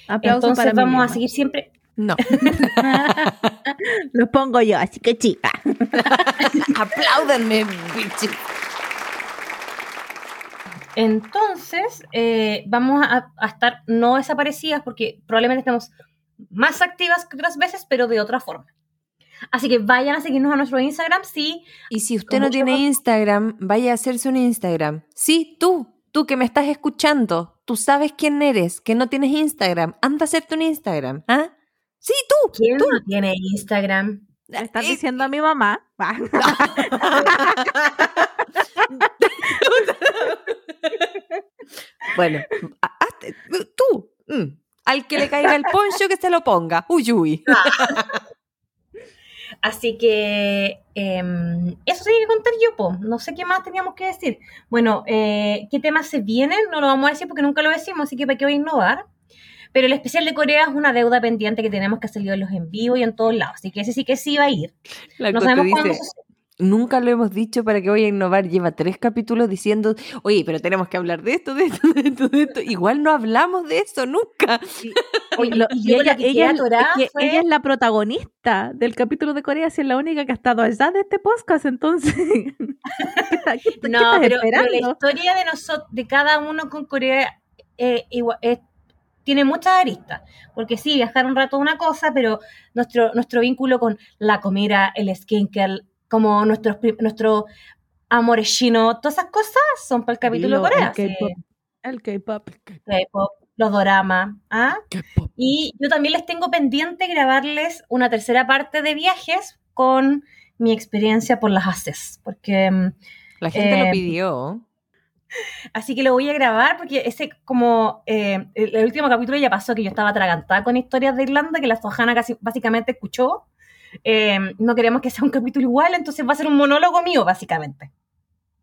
Speaker 2: Aplausos
Speaker 3: Entonces vamos a seguir siempre.
Speaker 1: No,
Speaker 2: Los pongo yo, así que chica.
Speaker 1: apláudanme, bitches.
Speaker 3: Entonces, eh, vamos a, a estar no desaparecidas porque probablemente estemos más activas que otras veces, pero de otra forma. Así que vayan a seguirnos a nuestro Instagram, sí.
Speaker 1: Y si usted no tiene
Speaker 3: gusto.
Speaker 1: Instagram, vaya a hacerse un Instagram. Sí, tú, tú que me estás escuchando, tú sabes quién eres, que no tienes Instagram, anda a hacerte un Instagram, ¿ah? Sí, tú.
Speaker 3: ¿Quién
Speaker 1: tú.
Speaker 3: no tiene Instagram?
Speaker 2: ¿Le estás
Speaker 1: Eh,
Speaker 2: diciendo a mi mamá?
Speaker 1: Bueno, hazte- tú, mm, al que le caiga el poncho que se lo ponga. Uy, uy.
Speaker 3: Así que em, eso tenía que contar yo, po. No sé qué más teníamos que decir. Bueno, eh, ¿qué temas se vienen? No lo vamos a decir porque nunca lo decimos, así que para qué voy a innovar. Pero el especial de Corea es una deuda pendiente que tenemos que hacer en los en vivo y en todos lados. Así que ese sí que sí va a ir.
Speaker 1: La
Speaker 3: No sabemos cuándo
Speaker 1: dice,
Speaker 3: sucede.
Speaker 1: Nunca lo hemos dicho para que voy a innovar. Lleva tres capítulos diciendo, oye, pero tenemos que hablar de esto, de esto, de esto, de esto. Igual no hablamos de eso nunca.
Speaker 3: Oye,
Speaker 2: Lo-
Speaker 3: y
Speaker 2: ella, es que
Speaker 3: fue-
Speaker 2: ella es la protagonista del capítulo de Corea, si es la única que ha estado allá de este podcast, entonces. ¿Qué, está- qué está- qué
Speaker 3: No, pero, pero la historia de nosotros, de cada uno con Corea, eh, igual- tiene muchas aristas. Porque sí, viajar un rato es una cosa, pero nuestro, nuestro vínculo con la comida, el skincare, como nuestros pri- nuestro amor chino, todas esas cosas son para el capítulo
Speaker 2: Dilo,
Speaker 3: de Corea.
Speaker 2: el
Speaker 3: sí.
Speaker 2: K-pop. El K-pop.
Speaker 3: Los doramas. ¿ah? Y yo también les tengo pendiente grabarles una tercera parte de viajes con mi experiencia por las ACES. Porque mm,
Speaker 1: La gente
Speaker 3: Eh,
Speaker 1: lo pidió.
Speaker 3: Así que lo voy a grabar porque ese como eh, el, el último capítulo ya pasó que yo estaba atragantada con historias de Irlanda que la Sojana casi básicamente escuchó. Eh, no queremos que sea un capítulo igual, entonces va a ser un monólogo mío básicamente.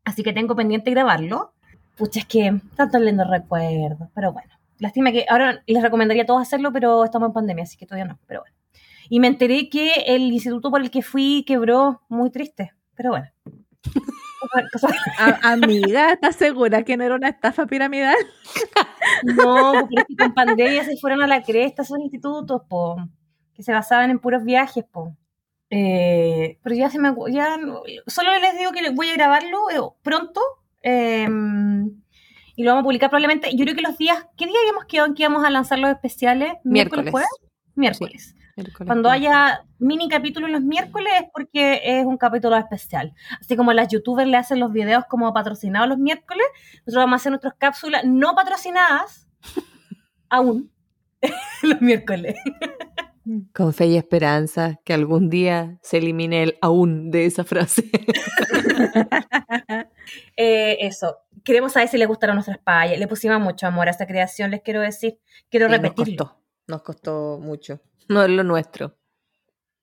Speaker 3: Así que tengo pendiente grabarlo. Pucha, es que tantos lindos recuerdos, pero bueno. Lástima que ahora les recomendaría a todos hacerlo, pero estamos en pandemia, así que todavía no, pero bueno. Y me enteré que el instituto por el que fui quebró, muy triste, pero bueno.
Speaker 2: Amiga, ¿estás segura que no era una estafa piramidal?
Speaker 3: No, porque con pandemia se fueron a la cresta esos institutos, po, que se basaban en puros viajes, po. Eh, pero ya se me ya solo les digo que voy a grabarlo eh, pronto eh, y lo vamos a publicar probablemente. Yo creo que los días, ¿qué día habíamos quedado en que íbamos a lanzar los especiales?
Speaker 1: Miércoles.
Speaker 3: jueves? Miércoles.
Speaker 1: Miércoles.
Speaker 3: Cuando haya mini capítulos los miércoles es porque es un capítulo especial. Así como las youtubers le hacen los videos como patrocinados los miércoles, nosotros vamos a hacer nuestras cápsulas no patrocinadas aún los miércoles.
Speaker 1: Con fe y esperanza que algún día se elimine el aún de esa frase.
Speaker 3: Eh, eso. Queremos saber si les gustaron nuestras payas. Le pusimos mucho amor a esta creación, les quiero decir. Quiero
Speaker 1: Sí, nos
Speaker 3: repetirlo.
Speaker 1: costó, nos costó mucho. No es lo nuestro.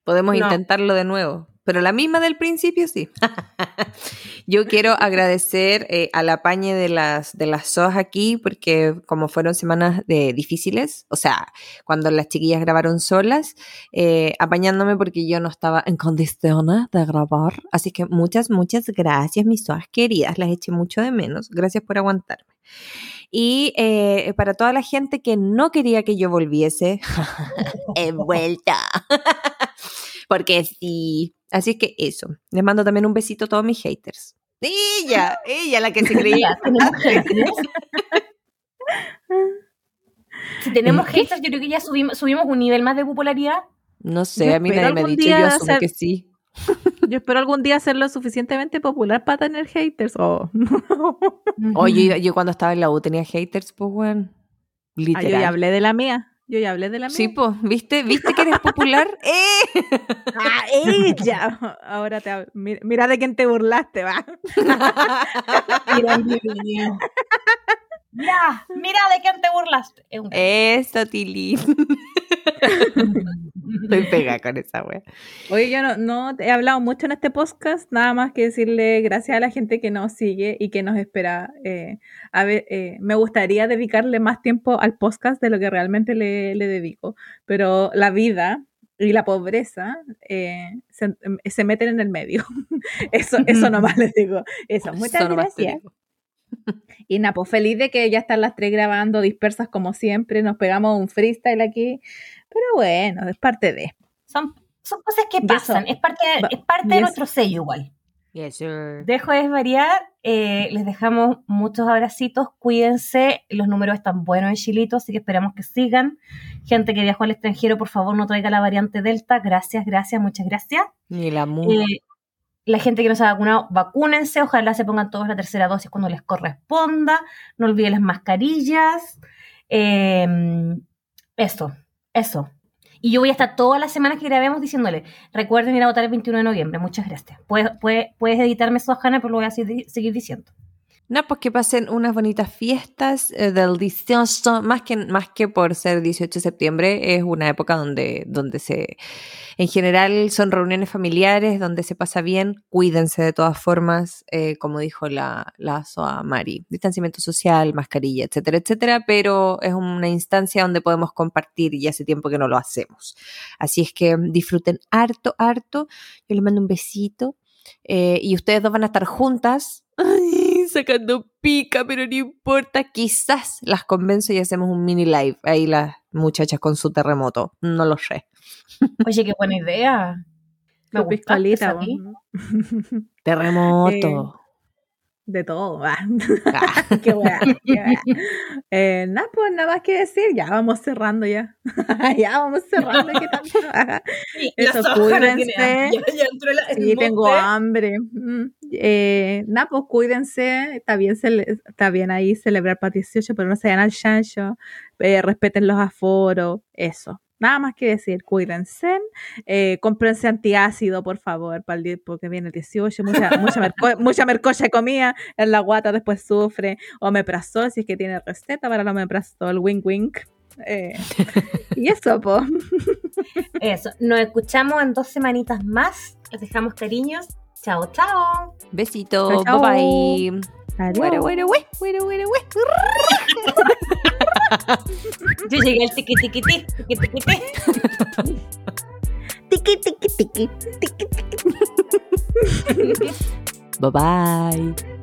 Speaker 1: Podemos
Speaker 3: No.
Speaker 1: intentarlo de nuevo, pero la misma del principio sí. Yo quiero agradecer eh, al apañe de las, de las SOAS aquí, porque como fueron semanas de, difíciles, o sea, cuando las chiquillas grabaron solas, eh, apañándome porque yo no estaba en condiciones de grabar. Así que muchas, muchas gracias, mis SOAS queridas, las eché mucho de menos. Gracias por aguantarme. Y eh, para toda la gente que no quería que yo volviese, he vuelto. Porque sí. Así es que eso. Les mando también un besito a todos mis haters. Ella, ella la que se creía.
Speaker 3: ¿Tenemos haters? si tenemos haters, yo creo que ya subimos, subimos un nivel más de popularidad.
Speaker 1: No sé,
Speaker 2: Yo
Speaker 1: a mí nadie me ha dicho, yo asumo
Speaker 2: hacer-
Speaker 1: que sí.
Speaker 2: Yo espero algún día ser lo suficientemente popular para tener haters. Oh.
Speaker 1: Oye, yo, yo cuando estaba en la U tenía haters, pues, weón.
Speaker 2: Ah,
Speaker 1: Literal.
Speaker 2: yo ya hablé de la mía. Yo ya hablé de la mía.
Speaker 1: Sí, pues, ¿viste? ¿Viste que eres popular? ¡Eh!
Speaker 2: Ah, ella. Ahora te hab- mira, mira de quién te burlaste, va.
Speaker 3: Mira, mira, mira, mira de quién te burlaste.
Speaker 1: Eso, Tilín. Estoy pega con esa wea.
Speaker 2: Oye, yo no, no he hablado mucho en este podcast, nada más que decirle gracias a la gente que nos sigue y que nos espera. eh, a ver, eh, me gustaría dedicarle más tiempo al podcast de lo que realmente le, le dedico, pero la vida y la pobreza eh, se, se meten en el medio. Eso, eso nomás les digo. Eso, muchas
Speaker 1: Eso
Speaker 2: gracias. Y nada, pues feliz de que ya están las tres grabando dispersas como siempre. Nos pegamos un freestyle aquí. Pero bueno, es parte de.
Speaker 3: Son, son cosas que pasan,
Speaker 2: eso-
Speaker 3: es parte, es parte de
Speaker 2: eso-
Speaker 3: nuestro sello igual.
Speaker 1: Yes, sir.
Speaker 3: Dejo de variar, eh, les dejamos muchos abracitos, cuídense, los números están buenos en Chilito, así que esperamos que sigan. Gente que viajó al extranjero, por favor no traiga la variante Delta, gracias, gracias, muchas gracias.
Speaker 1: Ni la.
Speaker 3: Eh, la gente que no se ha vacunado, vacúnense, ojalá se pongan todos la tercera dosis cuando les corresponda, no olviden las mascarillas, eh, eso, eso. Y yo voy a estar todas las semanas que grabemos diciéndole, recuerden ir a votar el 21 de noviembre, muchas gracias. Puedes, puedes, puedes editarme eso, Hanna, pero lo voy a seguir diciendo.
Speaker 1: No, pues que pasen unas bonitas fiestas eh, del 18, más que, más que por ser 18 de septiembre, es una época donde, donde se, en general son reuniones familiares, donde se pasa bien, cuídense de todas formas, eh, como dijo la, la SOA Mari, distanciamiento social, mascarilla, etcétera, etcétera, pero es una instancia donde podemos compartir y hace tiempo que no lo hacemos. Así es que disfruten harto, harto, yo les mando un besito. eh, y ustedes dos van a estar juntas. Sacando pica, pero no importa. Quizás las convenzo y hacemos un mini live. Ahí las muchachas con su terremoto. No lo sé.
Speaker 3: Oye, qué buena idea. Me gusta.
Speaker 1: Terremoto.
Speaker 2: De todo. va.
Speaker 1: Ah.
Speaker 2: qué weá, qué weá. Eh, nada, pues nada más que decir. Ya vamos cerrando ya. ya vamos cerrando. ¿qué tanto?
Speaker 3: Sí,
Speaker 2: Eso, cuídense.
Speaker 3: Ya, ya entró la- el
Speaker 2: tengo hambre. Mm, Eh, nada, pues cuídense. Está bien, cele- está bien ahí celebrar para 18, pero no se vayan al chancho. Eh, respeten los aforos. Eso. Nada más que decir, cuídense. Eh, cómprense antiácido, por favor, para el porque viene el 18. Mucha, mucha, merco- mucha mercocha de comida en la guata, después sufre. Omeprazol, si es que tiene receta para el omeprazol. Wink, wink. Eh, y eso, pues.
Speaker 3: Eso, nos escuchamos en dos semanitas más. Les dejamos cariños. Chao, chao.
Speaker 1: Besito.
Speaker 2: Chao, chao.
Speaker 1: Bye bye.
Speaker 2: Adiós.
Speaker 1: Güere, güere, güe, güere, güere, güe.
Speaker 3: Yo llegué al tiqui tiqui ti, tiqui tiqui ti.
Speaker 2: Tiki, tiki, tiki, tiki, tiki.
Speaker 1: Bye bye.